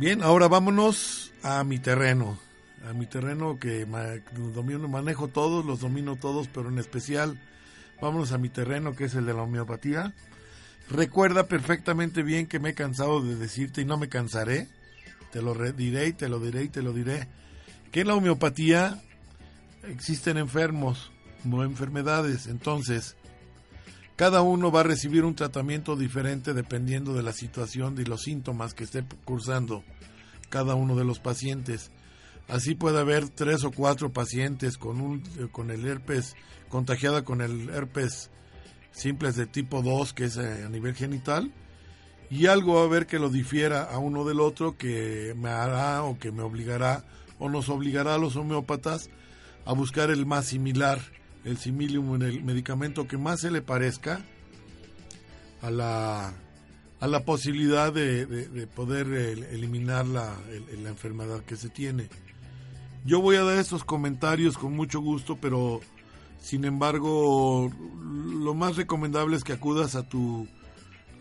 Bien, ahora vámonos a mi terreno. A mi terreno que domino, manejo todos, los domino todos, pero en especial vámonos a mi terreno que es el de la homeopatía. Recuerda perfectamente bien que me he cansado de decirte y no me cansaré. Te lo diré te lo diré y te lo diré. Que en la homeopatía existen enfermos, no enfermedades. Entonces, cada uno va a recibir un tratamiento diferente dependiendo de la situación y los síntomas que esté cursando cada uno de los pacientes. Así puede haber tres o cuatro pacientes con, un, con el herpes, contagiada con el herpes simples de tipo 2, que es eh, a nivel genital, y algo va a haber que lo difiera a uno del otro, que me hará o que me obligará o nos obligará a los homeópatas a buscar el más similar el similium en el medicamento que más se le parezca a la, a la posibilidad de, poder eliminar la, la, enfermedad que se tiene. Yo voy a dar estos comentarios con mucho gusto, pero sin embargo lo más recomendable es que acudas a tu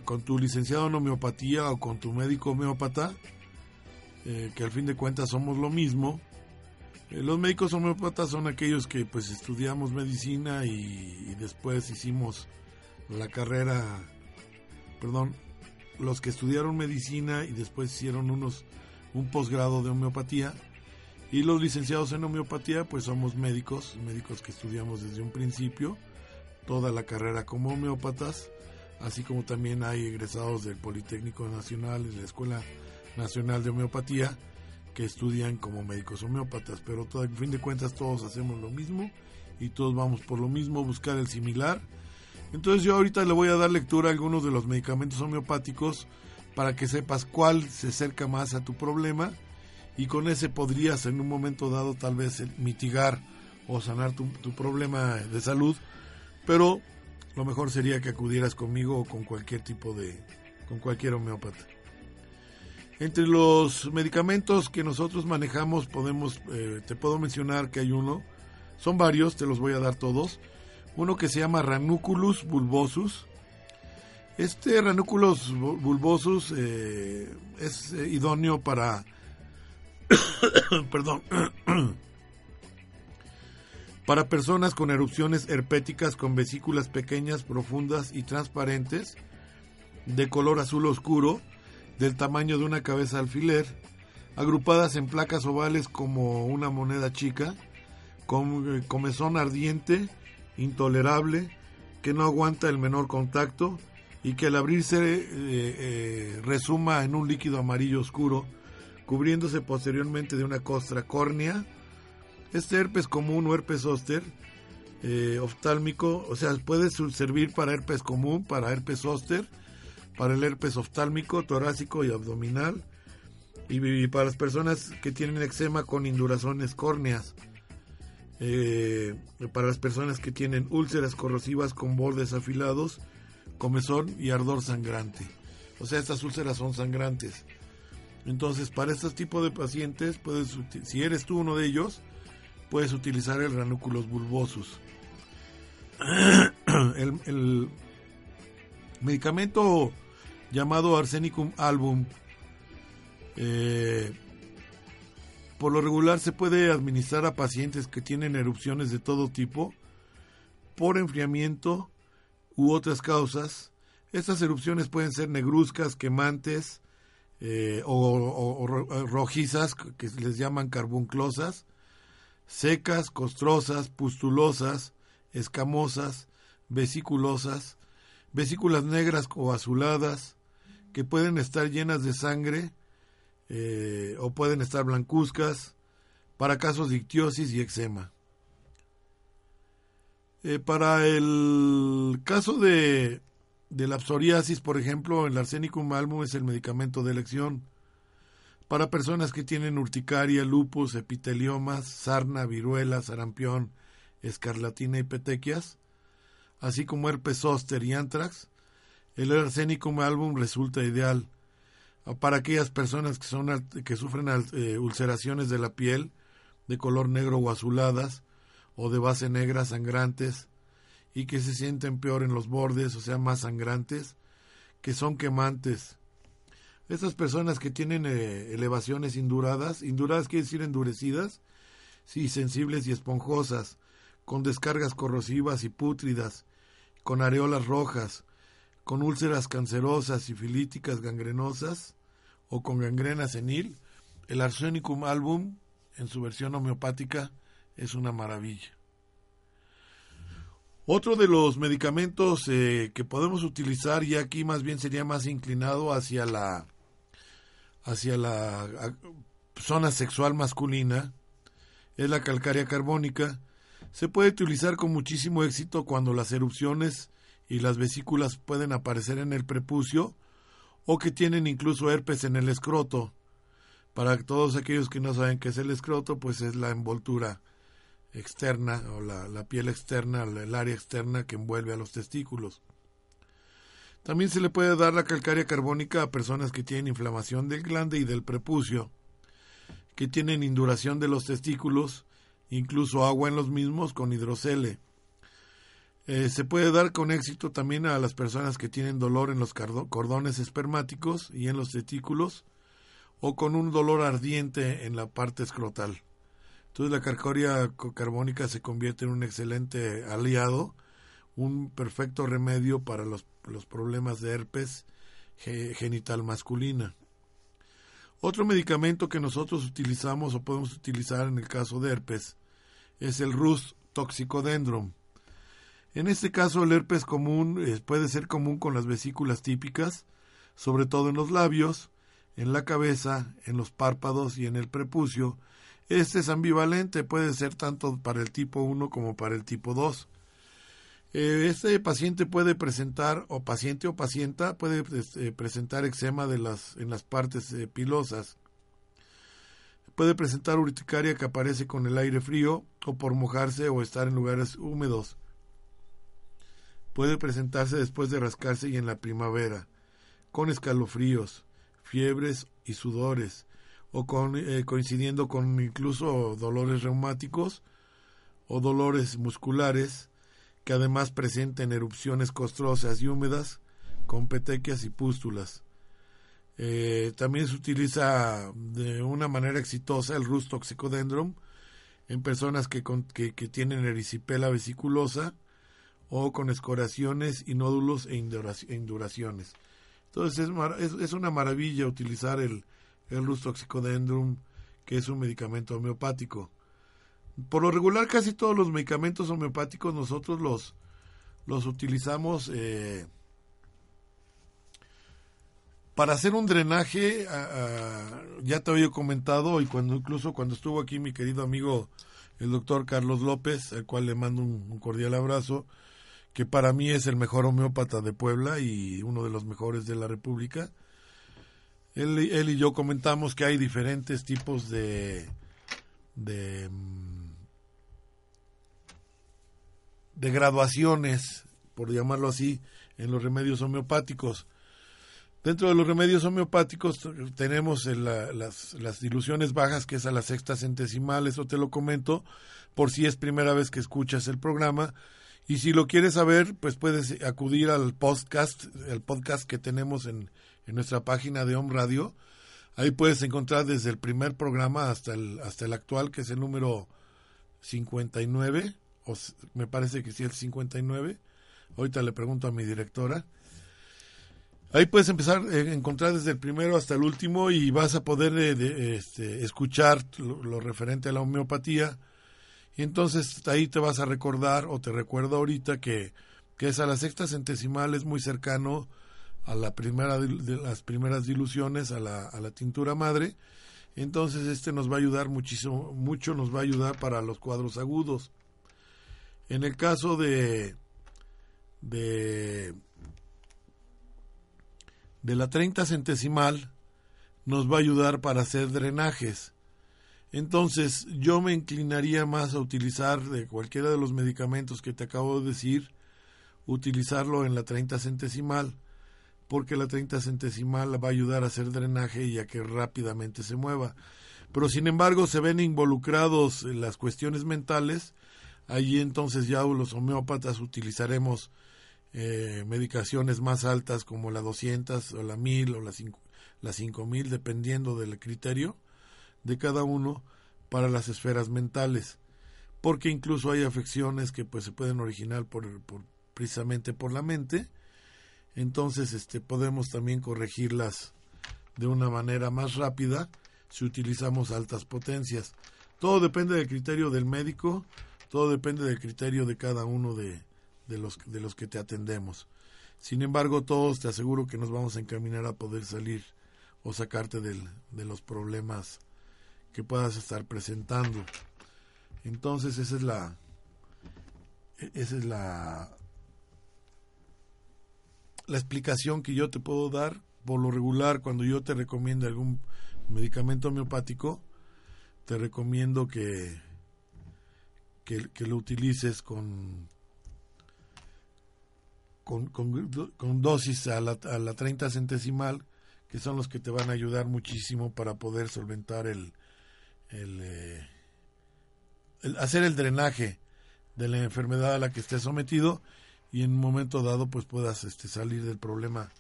con tu licenciado en homeopatía o con tu médico homeópata, eh, que al fin de cuentas somos lo mismo, eh, los médicos homeópatas son aquellos que pues estudiamos medicina y, después hicimos la carrera, perdón, los que estudiaron medicina y después hicieron unos un posgrado de homeopatía. Y los licenciados en homeopatía pues somos médicos, médicos que estudiamos desde un principio toda la carrera como homeópatas, así como también hay egresados del Politécnico Nacional, de la Escuela Nacional de Homeopatía que estudian como médicos homeópatas, pero todo, en fin de cuentas todos hacemos lo mismo y todos vamos por lo mismo, buscar el similar. Entonces yo ahorita le voy a dar lectura a algunos de los medicamentos homeopáticos para que sepas cuál se acerca más a tu problema y con ese podrías en un momento dado tal vez mitigar o sanar tu, tu problema de salud, pero lo mejor sería que acudieras conmigo o con cualquier tipo de, con cualquier homeópata. Entre los medicamentos que nosotros manejamos, podemos, eh, te puedo mencionar que hay uno, son varios, te los voy a dar todos. Uno que se llama Ranunculus bulbosus. Este Ranunculus bulbosus eh, es eh, idóneo para, <coughs> perdón, <coughs> para personas con erupciones herpéticas con vesículas pequeñas, profundas y transparentes, de color azul oscuro del tamaño de una cabeza alfiler, agrupadas en placas ovales como una moneda chica, con eh, comezón ardiente, intolerable, que no aguanta el menor contacto y que al abrirse eh, eh, resuma en un líquido amarillo oscuro, cubriéndose posteriormente de una costra córnea. Este herpes común o herpes zóster oftálmico, o sea, puede servir para herpes común, para herpes zóster, para el herpes oftálmico, torácico y abdominal, y, para las personas que tienen eczema con indurazones córneas, eh, para las personas que tienen úlceras corrosivas con bordes afilados, comezón y ardor sangrante. O sea, estas úlceras son sangrantes. Entonces, para este tipo de pacientes, puedes, si eres tú uno de ellos, puedes utilizar el ranúculos bulbosus. <clears throat> el medicamento llamado Arsenicum album. Eh, por lo regular se puede administrar a pacientes que tienen erupciones de todo tipo por enfriamiento u otras causas. Estas erupciones pueden ser negruzcas, quemantes eh, o, rojizas, que les llaman carbunclosas, secas, costrosas, pustulosas, escamosas, vesiculosas, vesículas negras o azuladas, que pueden estar llenas de sangre eh, o pueden estar blancuzcas para casos de ictiosis y eczema. Eh, para el caso de de la psoriasis, por ejemplo, el arsénicum album es el medicamento de elección. Para personas que tienen urticaria, lupus, epiteliomas, sarna, viruela, sarampión, escarlatina y petequias, así como herpes zóster y antrax, el arsénicum album resulta ideal. Para aquellas personas que, son, que sufren eh, ulceraciones de la piel de color negro o azuladas, o de base negra sangrantes, y que se sienten peor en los bordes, o sea, más sangrantes, que son quemantes. Estas personas que tienen eh, elevaciones induradas, induradas quiere decir endurecidas, sí, sensibles y esponjosas, con descargas corrosivas y pútridas, con areolas rojas, con úlceras cancerosas y filíticas gangrenosas o con gangrena senil, el Arsenicum album, en su versión homeopática, es una maravilla. Otro de los medicamentos eh, que podemos utilizar, y aquí más bien sería más inclinado hacia la, hacia la zona sexual masculina, es la calcárea carbónica. Se puede utilizar con muchísimo éxito cuando las erupciones y las vesículas pueden aparecer en el prepucio o que tienen incluso herpes en el escroto. Para todos aquellos que no saben qué es el escroto, pues es la envoltura externa o la, piel externa, el área externa que envuelve a los testículos. También se le puede dar la calcárea carbónica a personas que tienen inflamación del glande y del prepucio, que tienen induración de los testículos, incluso agua en los mismos con hidrocele. Eh, se puede dar con éxito también a las personas que tienen dolor en los cordones espermáticos y en los testículos, o con un dolor ardiente en la parte escrotal. Entonces la calcárea carbónica se convierte en un excelente aliado, un perfecto remedio para los, problemas de herpes genital masculina. Otro medicamento que nosotros utilizamos o podemos utilizar en el caso de herpes es el Rus toxicodendron. En este caso el herpes común eh, puede ser común con las vesículas típicas, sobre todo en los labios, en la cabeza, en los párpados y en el prepucio, este es ambivalente, puede ser tanto para el tipo 1 como para el tipo 2. Eh, este paciente puede presentar, o paciente o pacienta, puede este, presentar eczema de las, en las partes eh, pilosas. Puede presentar urticaria que aparece con el aire frío o por mojarse o estar en lugares húmedos. Puede presentarse después de rascarse y en la primavera, con escalofríos, fiebres y sudores, o eh, coincidiendo con incluso dolores reumáticos o dolores musculares que además presenten erupciones costrosas y húmedas con petequias y pústulas. Eh, también se utiliza de una manera exitosa el rus toxicodendron en personas que, que, tienen erisipela vesiculosa o con escoraciones y nódulos e induraciones. Entonces es, es una maravilla utilizar el, el Rus que es un medicamento homeopático. Por lo regular, casi todos los medicamentos homeopáticos nosotros los, los utilizamos eh, para hacer un drenaje. ya te había comentado, y cuando incluso cuando estuvo aquí mi querido amigo el doctor Carlos López, al cual le mando un cordial abrazo, que para mí es el mejor homeópata de Puebla y uno de los mejores de la República él, y yo comentamos que hay diferentes tipos de, de, mm, de graduaciones, por llamarlo así, en los remedios homeopáticos. Dentro de los remedios homeopáticos tenemos las, las, diluciones bajas, que es a la sexta centesimal, eso te lo comento, por si es primera vez que escuchas el programa. Y si lo quieres saber, pues puedes acudir al podcast, el podcast que tenemos en, en nuestra página de Home Radio. Ahí puedes encontrar desde el primer programa hasta el, hasta el actual, que es el número 59, o me parece que sí el 59. Ahorita le pregunto a mi directora. Ahí puedes empezar a encontrar desde el primero hasta el último y vas a poder eh, este, escuchar lo, referente a la homeopatía. Y entonces ahí te vas a recordar, o te recuerdo ahorita, que, que es a la sexta centesimal, es muy cercano a la primera de las primeras diluciones a la, a la tintura madre entonces este nos va a ayudar muchísimo mucho nos va a ayudar para los cuadros agudos en el caso de de de la 30 centesimal nos va a ayudar para hacer drenajes. Entonces yo me inclinaría más a utilizar de cualquiera de los medicamentos que te acabo de decir, utilizarlo en la 30 centesimal, porque la 30 centesimal va a ayudar a hacer drenaje y a que rápidamente se mueva. Pero sin embargo se ven involucrados las cuestiones mentales, allí entonces ya los homeópatas utilizaremos eh, medicaciones más altas como la 200 o la 1000 o la, 5, la 5000 dependiendo del criterio de cada uno para las esferas mentales porque incluso hay afecciones que pues se pueden originar por, por precisamente por la mente. Entonces este podemos también corregirlas de una manera más rápida si utilizamos altas potencias. Todo depende del criterio del médico todo depende del criterio de cada uno de, de los de los que te atendemos. Sin embargo todos te aseguro que nos vamos a encaminar a poder salir o sacarte del, de los problemas que puedas estar presentando. Entonces esa es la esa es la la explicación que yo te puedo dar por lo regular cuando yo te recomiendo algún medicamento homeopático te recomiendo que que, que lo utilices con con, con, con dosis a la, a la 30 centesimal que son los que te van a ayudar muchísimo para poder solventar el, el, eh, el, hacer el drenaje de la enfermedad a la que estés sometido y en un momento dado pues puedas este, salir del problema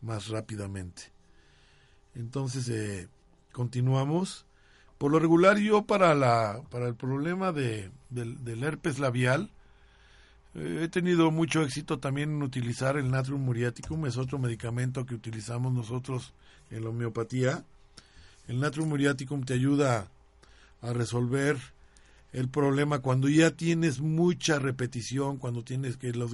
más rápidamente. Entonces eh, continuamos. Por lo regular yo para la para el problema de, del, del herpes labial eh, he tenido mucho éxito también en utilizar el Natrium muriaticum, es otro medicamento que utilizamos nosotros en la homeopatía. El Natrium muriaticum te ayuda a resolver el problema cuando ya tienes mucha repetición, cuando tienes que los,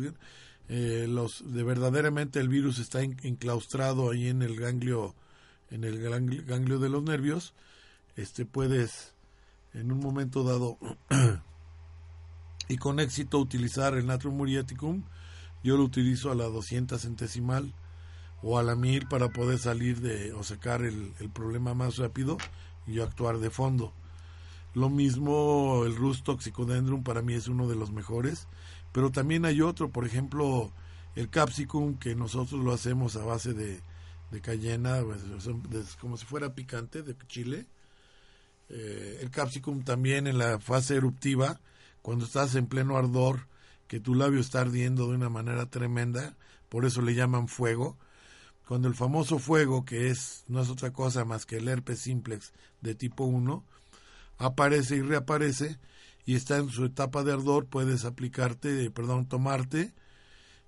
eh, los de verdaderamente el virus está enclaustrado ahí en el ganglio en el ganglio de los nervios, este puedes en un momento dado <clears throat> y con éxito utilizar el natrium muriaticum. Yo lo utilizo a la 200 centesimal o a la 1000 para poder salir de o sacar el, el problema más rápido y actuar de fondo. Lo mismo el Rus toxicodendrum para mí es uno de los mejores, pero también hay otro, por ejemplo, el capsicum que nosotros lo hacemos a base de, de cayena, pues, como si fuera picante de chile. Eh, el capsicum también en la fase eruptiva cuando estás en pleno ardor, que tu labio está ardiendo de una manera tremenda, por eso le llaman fuego. Cuando el famoso fuego, que es no es otra cosa más que el herpes simplex de tipo 1, aparece y reaparece y está en su etapa de ardor, puedes aplicarte, perdón, tomarte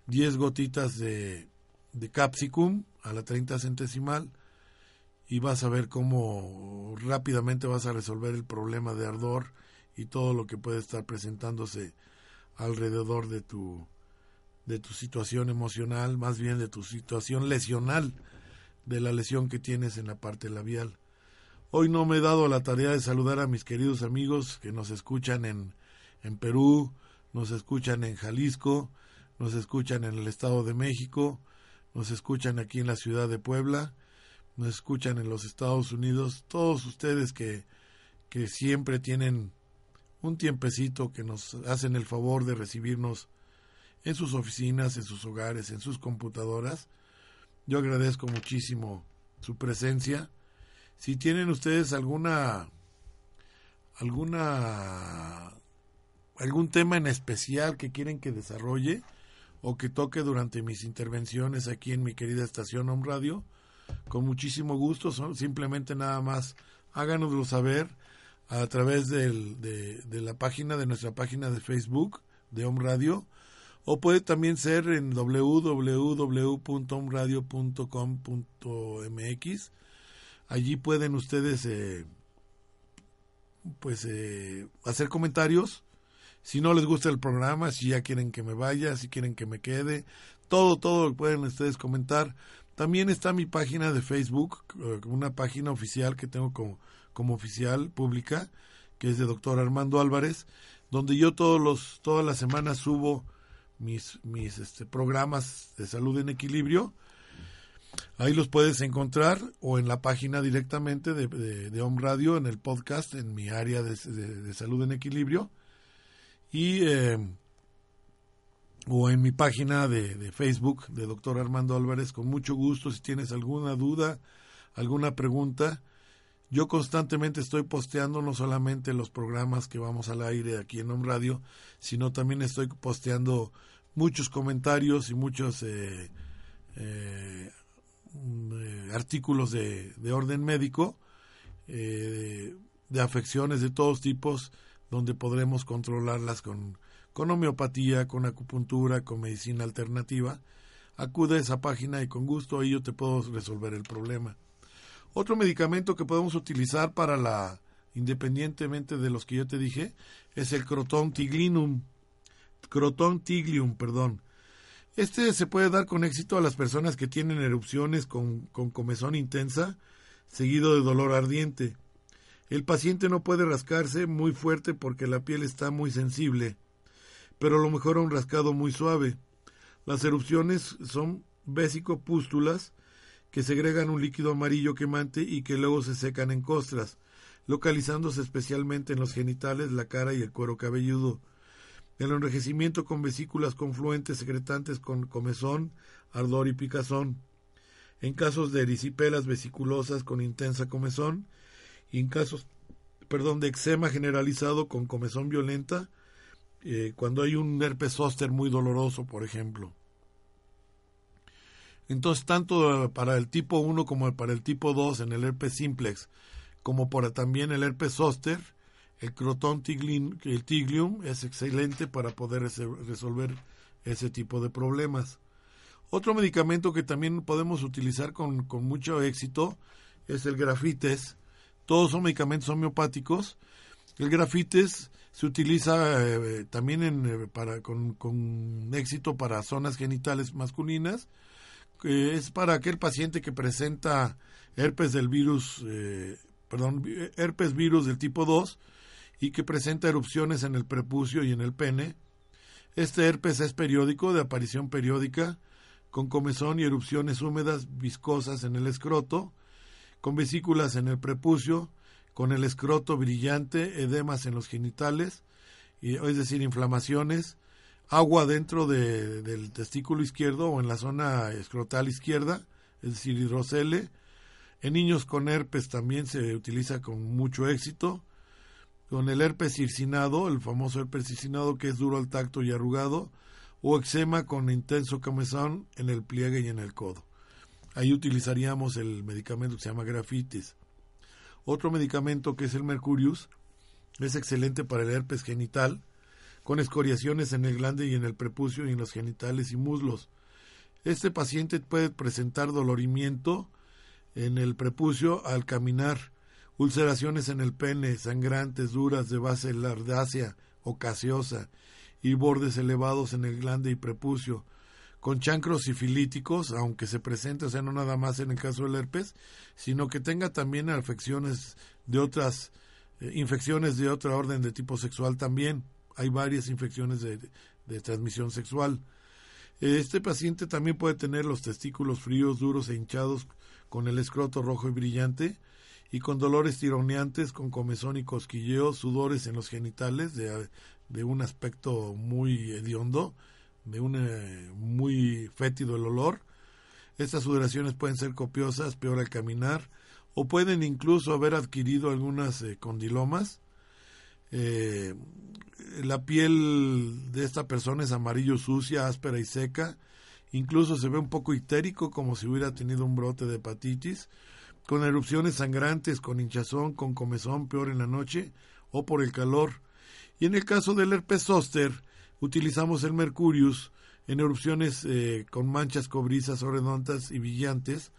10 gotitas de, de capsicum a la 30 centesimal y vas a ver cómo rápidamente vas a resolver el problema de ardor y todo lo que puede estar presentándose alrededor de tu de tu situación emocional, más bien de tu situación lesional, de la lesión que tienes en la parte labial. Hoy no me he dado la tarea de saludar a mis queridos amigos que nos escuchan en, en Perú, nos escuchan en Jalisco, nos escuchan en el Estado de México, nos escuchan aquí en la ciudad de Puebla, nos escuchan en los Estados Unidos, todos ustedes que, que siempre tienen un tiempecito que nos hacen el favor de recibirnos en sus oficinas, en sus hogares, en sus computadoras. Yo agradezco muchísimo su presencia. Si tienen ustedes alguna alguna algún tema en especial que quieren que desarrolle o que toque durante mis intervenciones aquí en mi querida estación Home Radio, con muchísimo gusto, simplemente nada más háganoslo saber a través de, de, la página, de nuestra página de Facebook de Home Radio, o puede también ser en www.omradio.com.mx. Allí pueden ustedes eh, pues eh, hacer comentarios. Si no les gusta el programa, si ya quieren que me vaya, si quieren que me quede, todo, todo pueden ustedes comentar. También está mi página de Facebook, eh, una página oficial que tengo como como oficial pública, que es de doctor Armando Álvarez, donde yo todos los, todas las semanas subo mis, mis este, programas de salud en equilibrio. Ahí los puedes encontrar o en la página directamente de, de, Home Radio, en el podcast, en mi área de, salud en equilibrio. Y, eh, o en mi página de, Facebook de doctor Armando Álvarez, con mucho gusto, si tienes alguna duda, alguna pregunta. Yo constantemente estoy posteando no solamente los programas que vamos al aire aquí en Home Radio, sino también estoy posteando muchos comentarios y muchos eh, eh, mm, artículos de, orden médico, eh, de afecciones de todos tipos, donde podremos controlarlas con, con homeopatía, con acupuntura, con medicina alternativa. Acude a esa página y con gusto ahí yo te puedo resolver el problema. Otro medicamento que podemos utilizar para la, independientemente de los que yo te dije, es el Croton tiglinum. Croton tiglium, perdón. Este se puede dar con éxito a las personas que tienen erupciones con, con comezón intensa, seguido de dolor ardiente. El paciente no puede rascarse muy fuerte porque la piel está muy sensible, pero lo mejor un rascado muy suave. Las erupciones son vesicopústulas que segregan un líquido amarillo quemante y que luego se secan en costras, localizándose especialmente en los genitales, la cara y el cuero cabelludo. El enrejecimiento con vesículas confluentes secretantes con comezón, ardor y picazón. En casos de erisipelas vesiculosas con intensa comezón y en casos perdón, de eczema generalizado con comezón violenta, eh, cuando hay un herpes zóster muy doloroso, por ejemplo. Entonces, tanto para el tipo 1 como para el tipo 2 en el herpes simplex, como para también el herpes zoster, el croton el tiglium es excelente para poder resolver ese tipo de problemas. Otro medicamento que también podemos utilizar con, con mucho éxito es el grafites. Todos son medicamentos homeopáticos. El grafites se utiliza eh, también en, eh, para, con, con éxito para zonas genitales masculinas es para aquel paciente que presenta herpes del virus, eh, perdón, herpes virus del tipo 2 y que presenta erupciones en el prepucio y en el pene. Este herpes es periódico, de aparición periódica, con comezón y erupciones húmedas viscosas en el escroto, con vesículas en el prepucio, con el escroto brillante, edemas en los genitales, es decir, inflamaciones, agua dentro de, del testículo izquierdo o en la zona escrotal izquierda, es decir, hidrocele. En niños con herpes también se utiliza con mucho éxito. Con el herpes circinado, el famoso herpes circinado que es duro al tacto y arrugado, o eczema con intenso comezón en el pliegue y en el codo. Ahí utilizaríamos el medicamento que se llama grafitis. Otro medicamento que es el mercurius es excelente para el herpes genital, con escoriaciones en el glande y en el prepucio y en los genitales y muslos. Este paciente puede presentar dolorimiento en el prepucio al caminar, ulceraciones en el pene, sangrantes duras de base lardácea o caseosa y bordes elevados en el glande y prepucio, con chancros sifilíticos, aunque se presente, o sea, no nada más en el caso del herpes, sino que tenga también afecciones de otras, eh, infecciones de otra orden de tipo sexual también hay varias infecciones de, transmisión sexual. Este paciente también puede tener los testículos fríos, duros e hinchados con el escroto rojo y brillante y con dolores tironeantes, con comezón y cosquilleo, sudores en los genitales de, de un aspecto muy hediondo, de un eh, muy fétido el olor. Estas sudoraciones pueden ser copiosas, peor al caminar, o pueden incluso haber adquirido algunas eh, condilomas. Eh, la piel de esta persona es amarillo sucia, áspera y seca. Incluso se ve un poco histérico, como si hubiera tenido un brote de hepatitis, con erupciones sangrantes, con hinchazón, con comezón, peor en la noche, o por el calor. Y en el caso del herpes zóster, utilizamos el mercurius en erupciones eh, con manchas cobrizas o redondas y brillantes.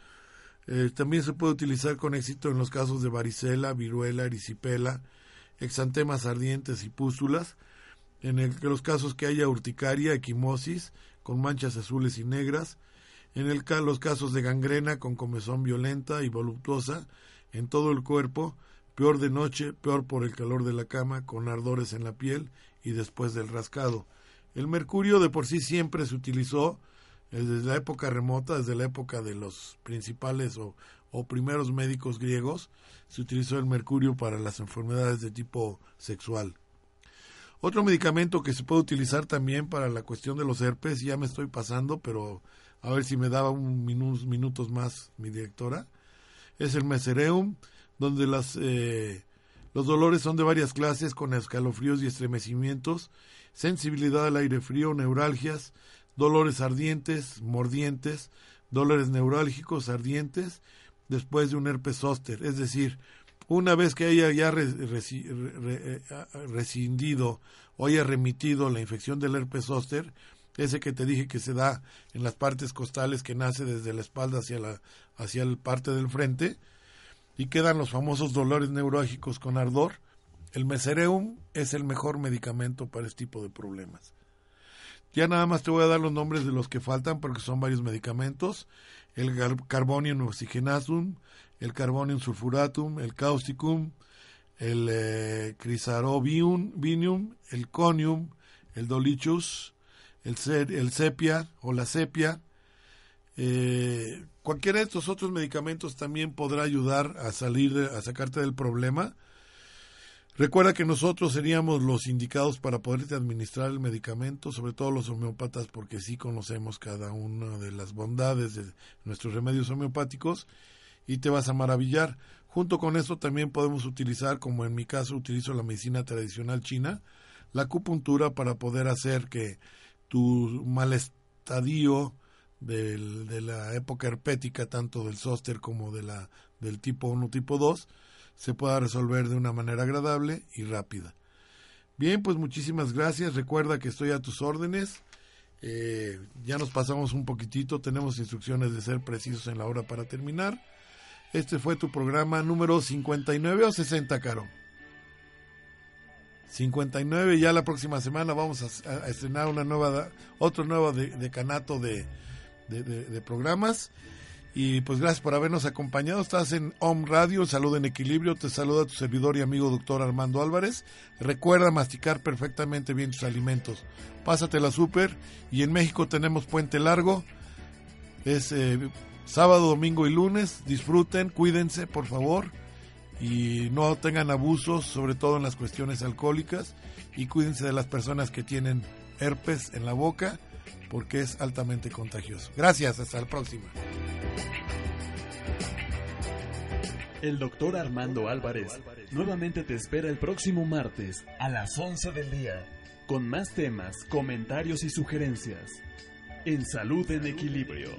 Eh, también se puede utilizar con éxito en los casos de varicela, viruela, erisipela, exantemas ardientes y pústulas, en el, los casos que haya urticaria, equimosis, con manchas azules y negras, en el, los casos de gangrena con comezón violenta y voluptuosa en todo el cuerpo, peor de noche, peor por el calor de la cama, con ardores en la piel y después del rascado. El mercurio de por sí siempre se utilizó desde la época remota, desde la época de los principales o, o primeros médicos griegos, se utilizó el mercurio para las enfermedades de tipo sexual. Otro medicamento que se puede utilizar también para la cuestión de los herpes, ya me estoy pasando, pero a ver si me daba un minutos más mi directora, es el mesereum, donde las, eh, los dolores son de varias clases con escalofríos y estremecimientos, sensibilidad al aire frío, neuralgias, dolores ardientes, mordientes, dolores neurálgicos, ardientes, después de un herpes zóster, es decir, una vez que haya ya eh, rescindido o haya remitido la infección del herpes zóster, ese que te dije que se da en las partes costales que nace desde la espalda hacia la hacia la parte del frente y quedan los famosos dolores neurálgicos con ardor, el mesereum es el mejor medicamento para este tipo de problemas. Ya nada más te voy a dar los nombres de los que faltan porque son varios medicamentos. El carbonium oxygenasum, el carbonium sulfuratum, el causticum, el eh, el conium, el dolichus, el, el sepia o la sepia. Eh, cualquiera de estos otros medicamentos también podrá ayudar a salir, a sacarte del problema. Recuerda que nosotros seríamos los indicados para poderte administrar el medicamento, sobre todo los homeópatas, porque sí conocemos cada una de las bondades de nuestros remedios homeopáticos y te vas a maravillar. Junto con eso también podemos utilizar, como en mi caso utilizo la medicina tradicional china, la acupuntura para poder hacer que tu mal estadio de la época herpética, tanto del zóster como de la, del tipo 1 tipo 2, se pueda resolver de una manera agradable y rápida. Bien, pues muchísimas gracias. Recuerda que estoy a tus órdenes. Eh, ya nos pasamos un poquitito, tenemos instrucciones de ser precisos en la hora para terminar. Este fue tu programa número 59 o 60, Caro. 59, ya la próxima semana vamos a, estrenar una nueva, otro nuevo decanato de, de, programas. Y pues gracias por habernos acompañado. Estás en Home Radio, Salud en Equilibrio. Te saluda tu servidor y amigo doctor Armando Álvarez. Recuerda masticar perfectamente bien tus alimentos. Pásatela súper. Y en México tenemos Puente Largo. Es eh, sábado, domingo y lunes. Disfruten, cuídense, por favor. Y no tengan abusos, sobre todo en las cuestiones alcohólicas. Y cuídense de las personas que tienen herpes en la boca, porque es altamente contagioso. Gracias, hasta la próxima. El doctor Armando Álvarez nuevamente te espera el próximo martes a las 11 del día con más temas, comentarios y sugerencias en Salud en Equilibrio.